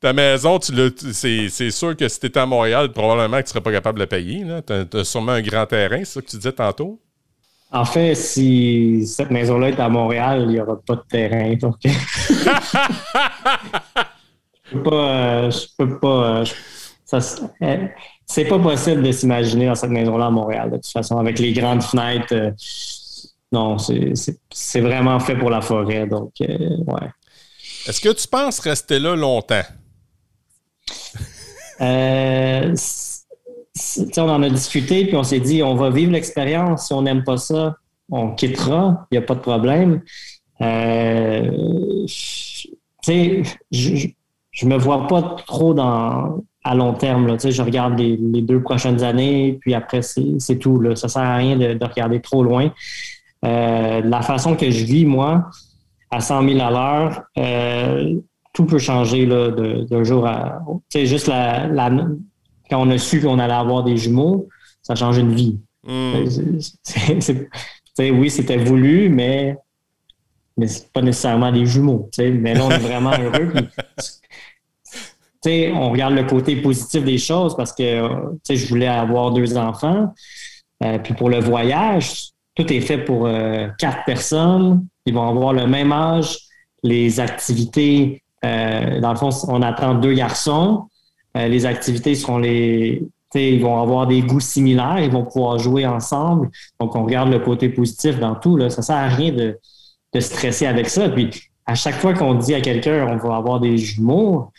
Ta maison, tu c'est, sûr que si tu étais à Montréal, probablement que tu ne serais pas capable de la payer. Tu as, sûrement un grand terrain, c'est ça que tu disais tantôt? En fait, si cette maison-là est à Montréal, il n'y aura pas de terrain. Donc... <laughs> je peux pas. Euh, je peux pas euh, euh, c'est pas possible de s'imaginer dans cette maison-là à Montréal, de toute façon, avec les grandes fenêtres. non, c'est, vraiment fait pour la forêt. Donc, ouais. Est-ce que tu penses rester là longtemps? Euh, on en a discuté, puis on s'est dit, on va vivre l'expérience. Si on n'aime pas ça, on quittera. Il n'y a pas de problème. Euh, je, je me vois pas trop dans, à long terme. Là. Je regarde les, deux prochaines années, puis après, c'est tout. Là. Ça sert à rien de, regarder trop loin. Euh, la façon que je vis, moi, à 100 000 à l'heure, euh, tout peut changer d'un jour à. Tu sais, juste la, quand on a su qu'on allait avoir des jumeaux, ça change une vie. Hmm. oui, c'était voulu, mais, mais c'est pas nécessairement des jumeaux. Mais là, on est vraiment heureux. <laughs> on regarde le côté positif des choses parce que je voulais avoir deux enfants. Euh, puis pour le voyage, tout est fait pour euh, quatre personnes. Ils vont avoir le même âge. Les activités, euh, dans le fond, on attend deux garçons. Euh, les activités seront les. Ils vont avoir des goûts similaires, ils vont pouvoir jouer ensemble. Donc, on regarde le côté positif dans tout. Là. Ça ne sert à rien de, stresser avec ça. Puis, à chaque fois qu'on dit à quelqu'un on va avoir des jumeaux,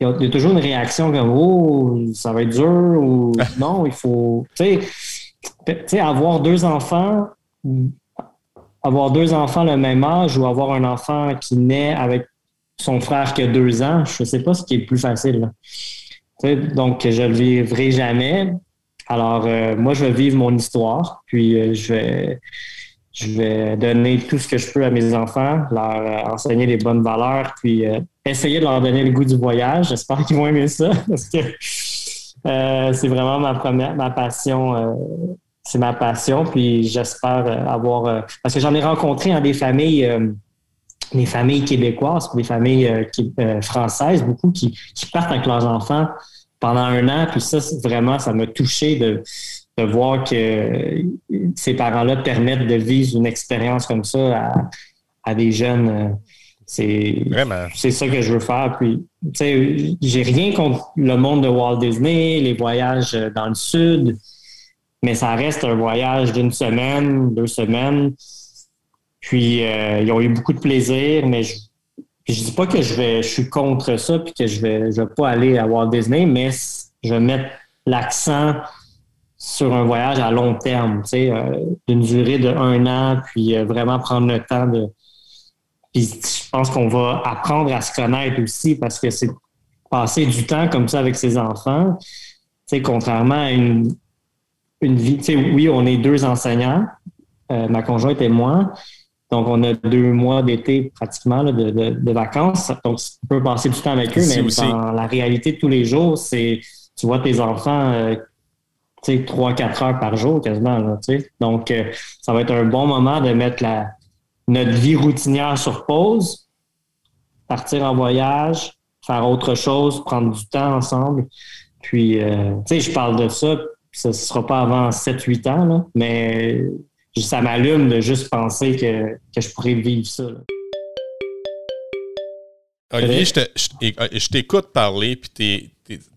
il y, a, toujours une réaction comme Oh, ça va être dur ou <laughs> non, il faut. Tu sais, avoir deux enfants, avoir deux enfants le même âge ou avoir un enfant qui naît avec son frère qui a deux ans, je ne sais pas ce qui est le plus facile. Donc, je ne le vivrai jamais. Alors, euh, moi, je vais vivre mon histoire, puis euh, je, vais, je vais donner tout ce que je peux à mes enfants, leur euh, enseigner les bonnes valeurs, puis essayer de leur donner le goût du voyage. J'espère qu'ils vont aimer ça, <laughs> parce que c'est vraiment ma première, ma passion c'est ma passion. Puis j'espère euh, avoir. Euh, parce que j'en ai rencontré dans des familles, euh, des familles québécoises, des familles françaises, beaucoup qui, partent avec leurs enfants pendant un an. Puis ça, vraiment, ça m'a touché de, voir que ces parents-là permettent de vivre une expérience comme ça à, des jeunes. C'est c'est ça que je veux faire. Puis, tu sais, j'ai rien contre le monde de Walt Disney, les voyages dans le sud mais ça reste un voyage d'une semaine, deux semaines. Puis euh, ils ont eu beaucoup de plaisir, mais je, ne dis pas que je vais, je suis contre ça puis que je vais, je vais pas aller à Walt Disney, mais je vais mettre l'accent sur un voyage à long terme, tu sais, euh, d'une durée de un an, puis euh, vraiment prendre le temps de. Puis je pense qu'on va apprendre à se connaître aussi parce que c'est passer du temps comme ça avec ses enfants. Tu sais, contrairement à une, une vie. oui, on est deux enseignants, euh, ma conjointe et moi. Donc, on a deux mois d'été pratiquement de, vacances. Donc, tu peux passer du temps avec eux, mais dans la réalité de tous les jours, c'est tu vois tes enfants euh, trois, quatre heures par jour quasiment. Donc, euh, ça va être un bon moment de mettre la, notre vie routinière sur pause, partir en voyage, faire autre chose, prendre du temps ensemble. Puis, tu sais, je parle de ça, ce ne sera pas avant 7-8 ans, mais ça m'allume de juste penser que, je pourrais vivre ça. Olivier, je t'écoute parler, puis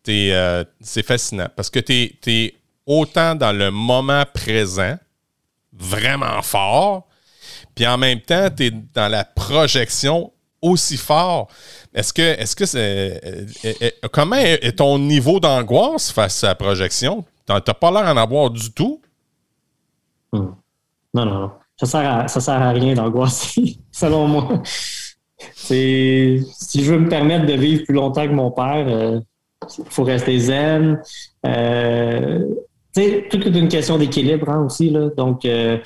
euh, c'est fascinant parce que tu es, autant dans le moment présent, vraiment fort, puis en même temps, tu es dans la projection aussi fort. Est-ce que, est-ce que c'est, euh, euh, comment est ton niveau d'angoisse face à la projection? Tu n'as pas l'air d'en avoir du tout? Hmm. Non, non, Ça sert sert à rien d'angoisser, <laughs> selon moi. Si je veux me permettre de vivre plus longtemps que mon père, il euh, faut rester zen. Euh, tout est une question d'équilibre hein, aussi. Là. Donc, euh,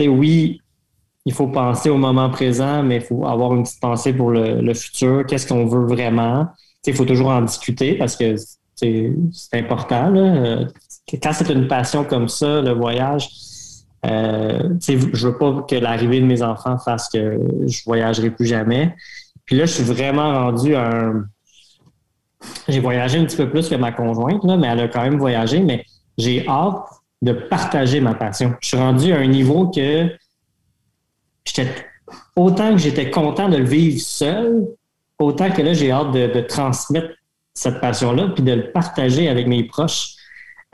oui, il faut penser au moment présent, mais il faut avoir une petite pensée pour le, futur. Qu'est-ce qu'on veut vraiment? Il faut toujours en discuter parce que c'est important. Là. Quand c'est une passion comme ça, le voyage, euh, je veux pas que l'arrivée de mes enfants fasse que je voyagerai plus jamais. Puis là, je suis vraiment rendu un. J'ai voyagé un petit peu plus que ma conjointe, là, mais elle a quand même voyagé, mais j'ai hâte de partager ma passion. Je suis rendu à un niveau que j'étais autant que j'étais content de le vivre seul, autant que là, j'ai hâte de, transmettre cette passion-là, puis de le partager avec mes proches.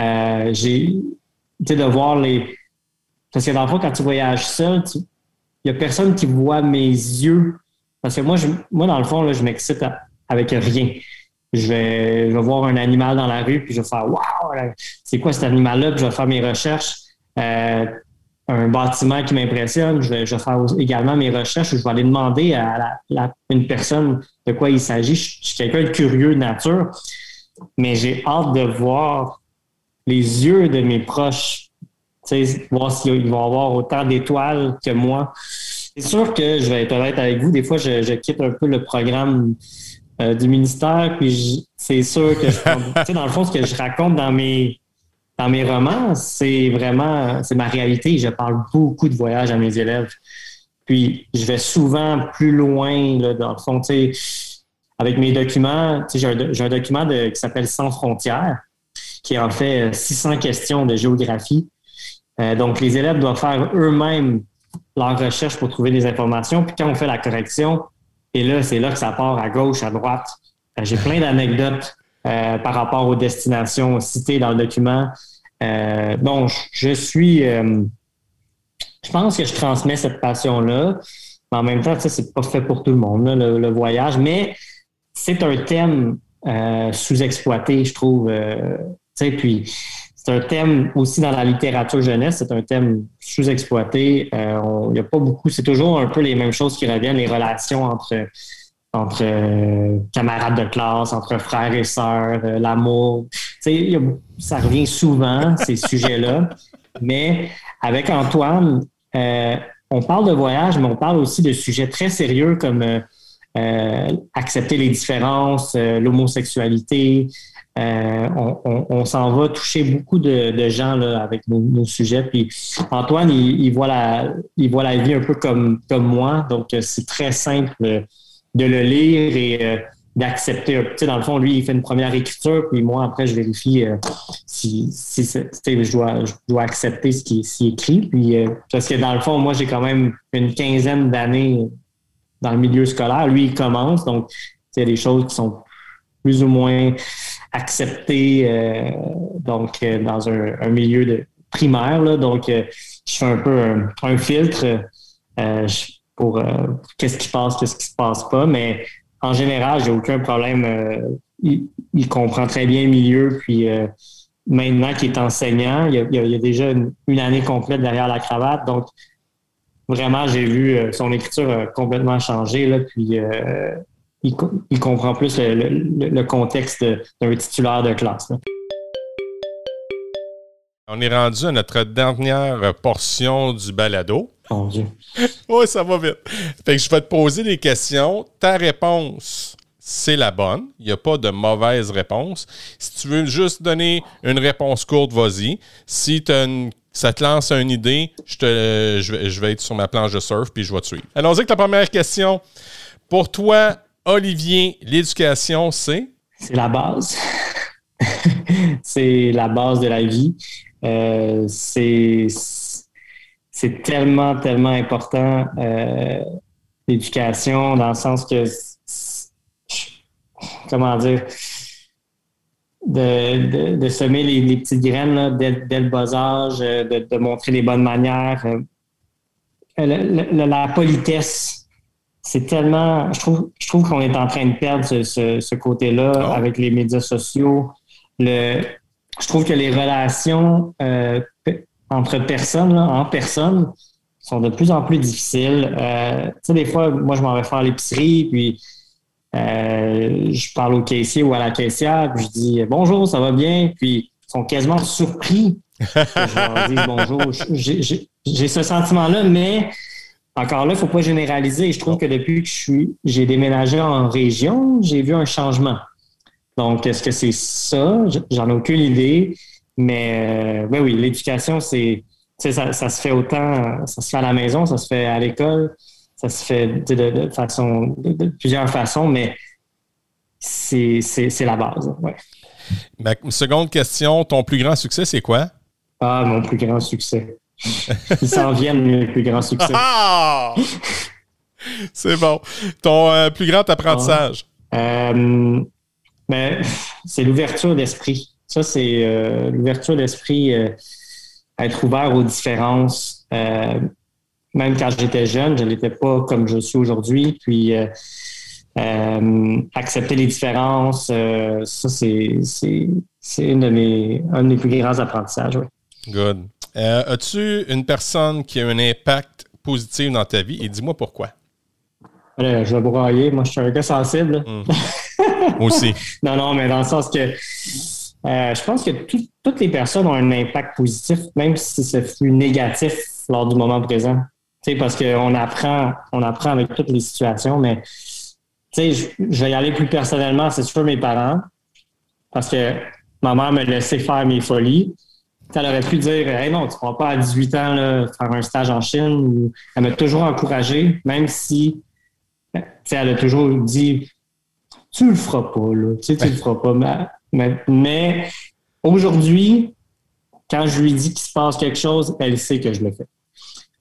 Euh, j'ai, de voir les, parce que dans le fond, quand tu voyages seul, il n'y a personne qui voit mes yeux. Parce que moi, moi dans le fond, là, je m'excite avec rien. Je vais, voir un animal dans la rue, puis je vais faire Waouh, c'est quoi cet animal-là? Puis je vais faire mes recherches. Euh, un bâtiment qui m'impressionne, je vais, faire également mes recherches. Je vais aller demander à une personne de quoi il s'agit. Je, je suis quelqu'un de curieux de nature, mais j'ai hâte de voir les yeux de mes proches voir s'ils vont avoir autant d'étoiles que moi. C'est sûr que je vais être honnête avec vous. Des fois, je, quitte un peu le programme euh, du ministère, puis c'est sûr que, je, <laughs> dans le fond, ce que je raconte dans mes dans mes romans, c'est vraiment c'est ma réalité. Je parle beaucoup de voyages à mes élèves. Puis je vais souvent plus loin, là, dans le fond, avec mes documents. J'ai un, un, document de, qui s'appelle Sans frontières, qui est en fait 600 questions de géographie euh, donc, les élèves doivent faire eux-mêmes leur recherche pour trouver des informations. Puis quand on fait la correction, et là, c'est là que ça part à gauche, à droite. Euh, j'ai plein d'anecdotes euh, par rapport aux destinations citées dans le document. donc, je suis... je pense que je transmets cette passion-là. Mais en même temps, c'est pas fait pour tout le monde, le, le, voyage. Mais c'est un thème sous-exploité, je trouve. puis c'est un thème aussi dans la littérature jeunesse, c'est un thème sous-exploité. Euh, il n'y a pas beaucoup, c'est toujours un peu les mêmes choses qui reviennent, les relations entre, entre euh, camarades de classe, entre frères et sœurs, euh, l'amour. Ça revient souvent, ces <laughs> sujets-là. Mais avec Antoine, on parle de voyage, mais on parle aussi de sujets très sérieux comme accepter les différences, l'homosexualité, euh, on, s'en va toucher beaucoup de, gens là, avec nos, sujets. Puis Antoine, il, voit la, il voit la vie un peu comme, comme moi. Donc, euh, c'est très simple de le lire et euh, d'accepter. Tu sais, dans le fond, lui, il fait une première écriture, puis moi, après, je vérifie si, je, dois, je dois accepter ce qui, est écrit. Puis, parce que dans le fond, moi, j'ai quand même une quinzaine d'années dans le milieu scolaire. Lui, il commence. Donc, il y a des choses qui sont plus ou moins accepté euh, donc euh, dans un, milieu de primaire. Là, donc, euh, je fais un peu un, filtre pour qu'est-ce qui passe, qu'est-ce qui se passe pas. Mais en général, j'ai aucun problème. Il, comprend très bien le milieu. Puis maintenant qu'il est enseignant, il y a, déjà une, année complète derrière la cravate. Donc, vraiment, j'ai vu son écriture complètement changer. Là, puis il, comprend plus le, contexte d'un titulaire de classe. On est rendu à notre dernière portion du balado. Mon Dieu. <laughs> oui, ça va vite. Fait que je vais te poser des questions. Ta réponse, c'est la bonne. Il n'y a pas de mauvaise réponse. Si tu veux juste donner une réponse courte, vas-y. Si ça te lance une idée, je, te, je, vais, être sur ma planche de surf puis je vais te suivre. Allons-y avec la première question. Pour toi, Olivier, l'éducation, c'est? C'est la base. <laughs> c'est la base de la vie. Euh, c'est tellement, tellement important euh, l'éducation dans le sens que, comment dire, de, de, semer les, petites graines dès, le bas âge, euh, de, montrer les bonnes manières. La, politesse, c'est tellement. Je trouve, je trouve qu'on est en train de perdre ce, côté-là ah. avec les médias sociaux. Le, je trouve que les relations euh, entre personnes, en personne, sont de plus en plus difficiles. Euh, tu sais, des fois, moi, je m'en vais faire l'épicerie, puis euh, je parle au caissier ou à la caissière, puis je dis bonjour, ça va bien, puis ils sont quasiment surpris que je leur dise bonjour. J'ai ce sentiment-là, mais encore là, il ne faut pas généraliser. Je trouve que depuis que je suis, j'ai déménagé en région, j'ai vu un changement. Donc, est-ce que c'est ça? J'en ai aucune idée. Mais euh, ben oui, l'éducation, c'est ça, ça se fait autant, ça se fait à la maison, ça se fait à l'école, ça se fait de, façon de, plusieurs façons, mais c'est la base. Ouais. Ma seconde question, ton plus grand succès, c'est quoi? Ah, mon plus grand succès. Ils s'en viennent, mes plus grands succès. Ah! c'est bon. Ton euh, plus grand apprentissage? Euh, ben, c'est l'ouverture d'esprit. Ça, c'est euh, l'ouverture d'esprit, être ouvert aux différences. Même quand j'étais jeune, je n'étais pas comme je suis aujourd'hui. Puis accepter les différences, ça, c'est, c'est, une de mes, un plus grands apprentissages. Good. As-tu une personne qui a un impact positif dans ta vie? Et dis-moi pourquoi? je vais broyer. Moi, je suis un gars sensible. <laughs> Hmm. Aussi. non, non, mais dans le sens que euh, je pense que toutes les personnes ont un impact positif, même si ce fut négatif lors du moment présent. sais, parce qu'on apprend, on apprend avec toutes les situations, mais je, je vais y aller plus personnellement, c'est sûr mes parents, parce que ma mère me laissait faire mes folies. Elle aurait pu dire Hey non, tu ne vas pas à 18 ans là, faire un stage en Chine. elle m'a toujours encouragé, même si elle a toujours dit Tu le feras pas, là. Tu sais, le feras pas. Mais, aujourd'hui, quand je lui dis qu'il se passe quelque chose, elle sait que je le fais.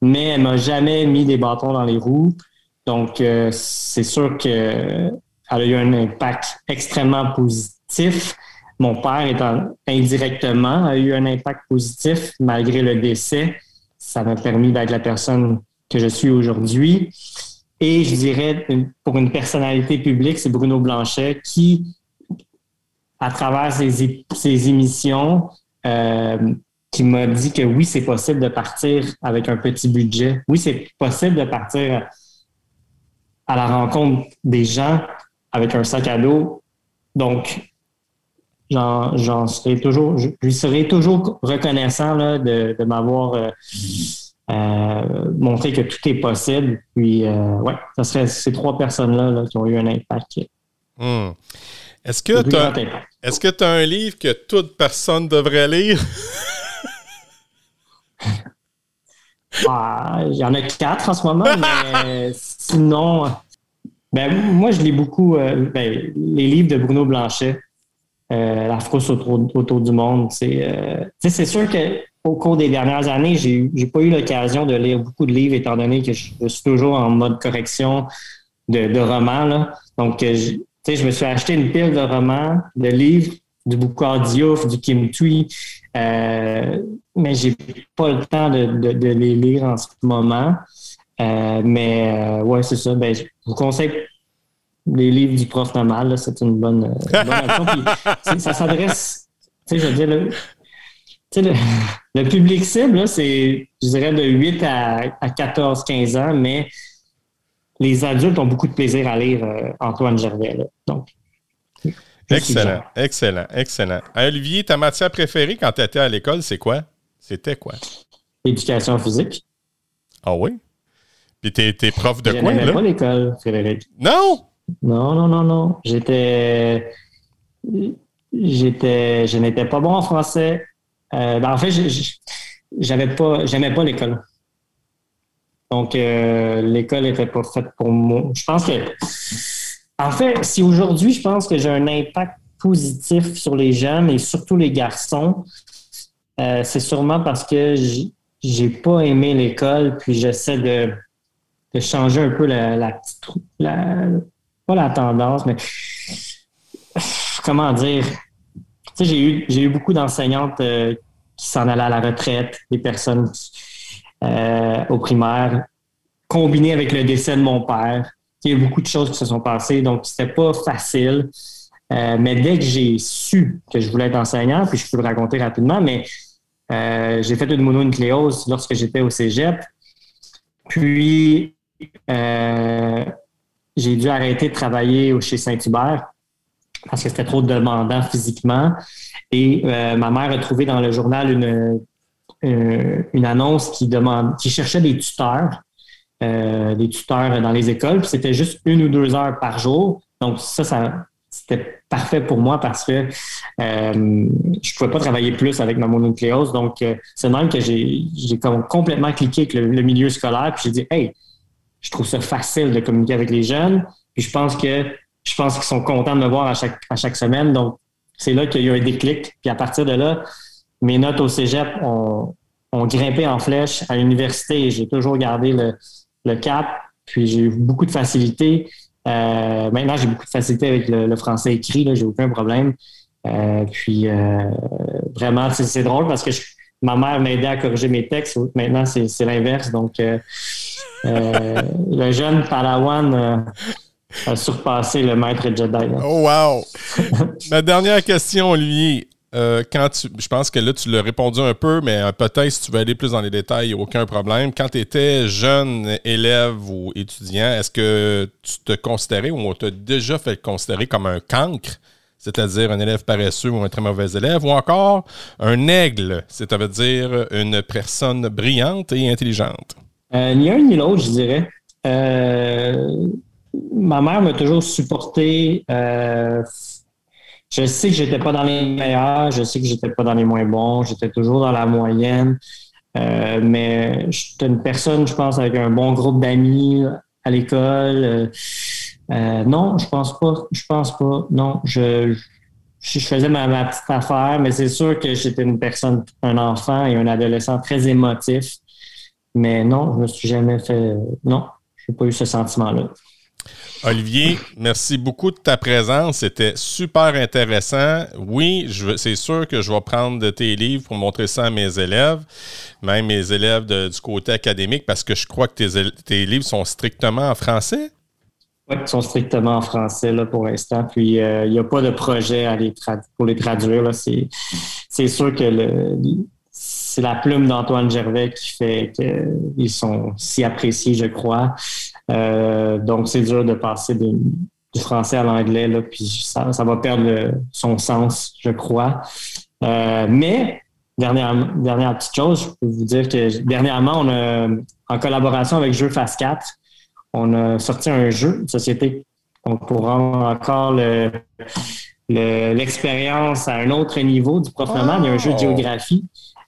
Mais elle m'a jamais mis des bâtons dans les roues. Donc, euh, c'est sûr qu'elle a eu un impact extrêmement positif. Mon père, indirectement, a eu un impact positif malgré le décès. Ça m'a permis d'être la personne que je suis aujourd'hui. Et je dirais, pour une personnalité publique, c'est Bruno Blanchet qui à travers ces, émissions euh, qui m'a dit que oui, c'est possible de partir avec un petit budget. Oui, c'est possible de partir à la rencontre des gens avec un sac à dos. Donc, j'en serai toujours, je lui serai toujours reconnaissant de, m'avoir euh, euh, montré que tout est possible. Puis, ouais, ce serait ces trois personnes-là qui ont eu un impact. Hmm. Est-ce que tu as, un livre que toute personne devrait lire? <laughs> Ah, il y en a quatre en ce moment, <laughs> mais sinon, ben, moi, je lis beaucoup euh, ben, les livres de Bruno Blanchet, euh, La frousse autour, du monde. Euh, c'est sûr qu'au cours des dernières années, j'ai n'ai pas eu l'occasion de lire beaucoup de livres, étant donné que je, suis toujours en mode correction de, romans. Donc, sais, je me suis acheté une pile de romans, de livres, du Boucard Diouf, du Kim Tui, euh, mais j'ai pas le temps de, les lire en ce moment. Euh, mais euh, ouais, c'est ça. Ben, je vous conseille les livres du prof normal. C'est une bonne, option. ça s'adresse, tu sais, je veux dire, le, le, le public cible, c'est, je dirais, de 8 à, à 14, 15 ans, mais les adultes ont beaucoup de plaisir à lire euh, Antoine Gervais. Donc, excellent, excellent, excellent. Olivier, ta matière préférée quand tu étais à l'école, c'est quoi? C'était quoi? Éducation physique. Ah oui? Puis t'es, es prof de quoi, là? pas l'école, Frédéric. Non? Non, non, non, non. J'étais... J'étais... Je n'étais pas bon en français. Euh, ben, en fait, j'avais pas... J'aimais pas l'école. Donc, euh, l'école n'était pas faite pour moi. Je pense que, en fait, si aujourd'hui, je pense que j'ai un impact positif sur les jeunes et surtout les garçons, euh, c'est sûrement parce que j'ai pas aimé l'école, puis j'essaie de, changer un peu la, la, pas la tendance, mais comment dire? Tu sais, j'ai eu, j'ai eu beaucoup d'enseignantes euh, qui s'en allaient à la retraite, des personnes euh, au primaire, combinées avec le décès de mon père. Il y a eu beaucoup de choses qui se sont passées, donc c'était pas facile. Euh, mais dès que j'ai su que je voulais être enseignant, puis je peux le raconter rapidement, mais j'ai fait une mononucléose lorsque j'étais au cégep. Puis, j'ai dû arrêter de travailler chez Saint-Hubert parce que c'était trop demandant physiquement. Et euh, ma mère a trouvé dans le journal une, euh, annonce qui, demande, qui cherchait des tuteurs, euh, des tuteurs dans les écoles. Puis c'était juste une ou deux heures par jour. Donc ça, ça c'était parfait pour moi parce que je ne pouvais pas travailler plus avec ma mononucléose. Donc c'est même que j'ai complètement cliqué avec le, le milieu scolaire. Puis j'ai dit, hey, je trouve ça facile de communiquer avec les jeunes. Puis je pense que je pense qu'ils sont contents de me voir à chaque, à chaque semaine. Donc, c'est là qu'il y a eu un déclic. Puis à partir de là, mes notes au cégep ont, ont grimpé en flèche. À l'université, j'ai toujours gardé le, cap. Puis j'ai eu beaucoup de facilité. Euh, maintenant, j'ai beaucoup de facilité avec le, français écrit. Là, j'ai aucun problème. Euh, puis euh, vraiment, c'est drôle parce que ma mère m'aidait à corriger mes textes. Maintenant, c'est l'inverse. Donc, <laughs> le jeune Padawan a surpassé le maître Jedi. Oh, wow! <laughs> Ma dernière question, Olivier. Euh, quand tu, je pense que là, tu l'as répondu un peu, mais euh, peut-être si tu veux aller plus dans les détails, aucun problème. Quand tu étais jeune élève ou étudiant, est-ce que tu te considérais ou on t'a déjà fait considérer comme un cancre, c'est-à-dire un élève paresseux ou un très mauvais élève, ou encore un aigle, c'est-à-dire une personne brillante et intelligente? Euh, ni un ni l'autre, je dirais. Euh, ma mère m'a toujours supporté. Euh, je sais que j'étais pas dans les meilleurs, je sais que j'étais pas dans les moins bons, j'étais toujours dans la moyenne. Mais j'étais une personne, je pense, avec un bon groupe d'amis à l'école. Euh, non, je pense pas. Je pense pas. Non, je, je faisais ma, petite affaire, mais c'est sûr que j'étais une personne, un enfant et un adolescent très émotif. Mais non, je me suis jamais fait. Non, j'ai pas eu ce sentiment-là. Olivier, merci beaucoup de ta présence. C'était super intéressant. Oui, c'est sûr que je vais prendre de tes livres pour montrer ça à mes élèves, même mes élèves du côté académique, parce que je crois que tes, livres sont strictement en français? Ils sont strictement en français là, pour l'instant. Puis, euh, il n'y a pas de projet à les pour les traduire. C'est sûr que c'est la plume d'Antoine Gervais qui fait qu'ils sont si appréciés, je crois. Euh, donc, c'est dur de passer du français à l'anglais, puis ça, va perdre son sens, je crois. Euh, mais, dernière, dernière petite chose, je peux vous dire que dernièrement, on a, en collaboration avec Jeux Fast 4, on a sorti un jeu, une société, pour rendre encore l'expérience à un autre niveau du professionnel. Il y a un jeu de oh! géographie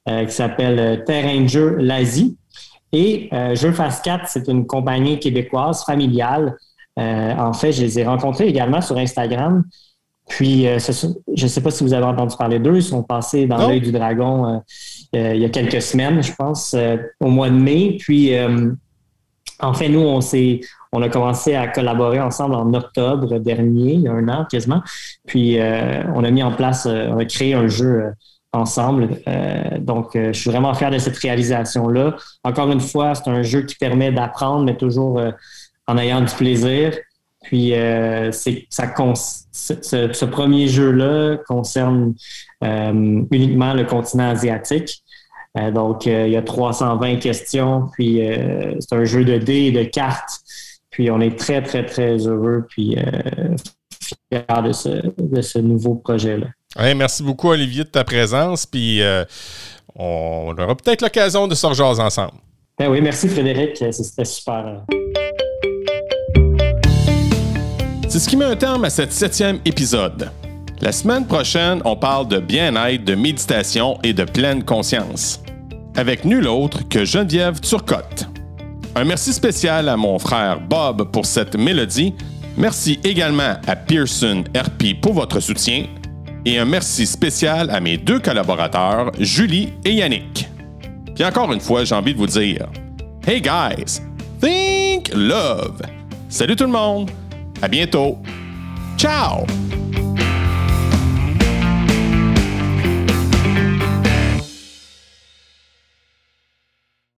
euh, qui s'appelle Terrain de jeu l'Asie. Et euh, Jeux Fast 4, c'est une compagnie québécoise familiale. Euh, en fait, je les ai rencontrés également sur Instagram. Puis, euh, je ne sais pas si vous avez entendu parler d'eux. Ils sont passés dans l'œil du dragon il y a quelques semaines, je pense, au mois de mai. Puis, en fait, nous, on, on a commencé à collaborer ensemble en octobre dernier, il y a un an quasiment. Puis, on a mis en place, on a créé un jeu ensemble. Euh, donc, euh, je suis vraiment fier de cette réalisation-là. Encore une fois, c'est un jeu qui permet d'apprendre, mais toujours euh, en ayant du plaisir. Puis, c'est ça ce, ce, premier jeu-là concerne uniquement le continent asiatique. Donc, il y a 320 questions. Puis, c'est un jeu de dés et de cartes. Puis, on est très, très, très heureux. Puis, fier de ce, de ce nouveau projet-là merci beaucoup, Olivier, de ta présence. Puis euh, on aura peut-être l'occasion de se rejoindre ensemble. Ben oui, merci Frédéric. C'était super. C'est ce qui met un terme à cet septième épisode. La semaine prochaine, on parle de bien-être, de méditation et de pleine conscience. Avec nul autre que Geneviève Turcotte. Un merci spécial à mon frère Bob pour cette mélodie. Merci également à Pearson RP pour votre soutien Et un merci spécial à mes deux collaborateurs, Julie et Yannick. Puis encore une fois, j'ai envie de vous dire Hey guys, think love. Salut tout le monde. À bientôt. Ciao.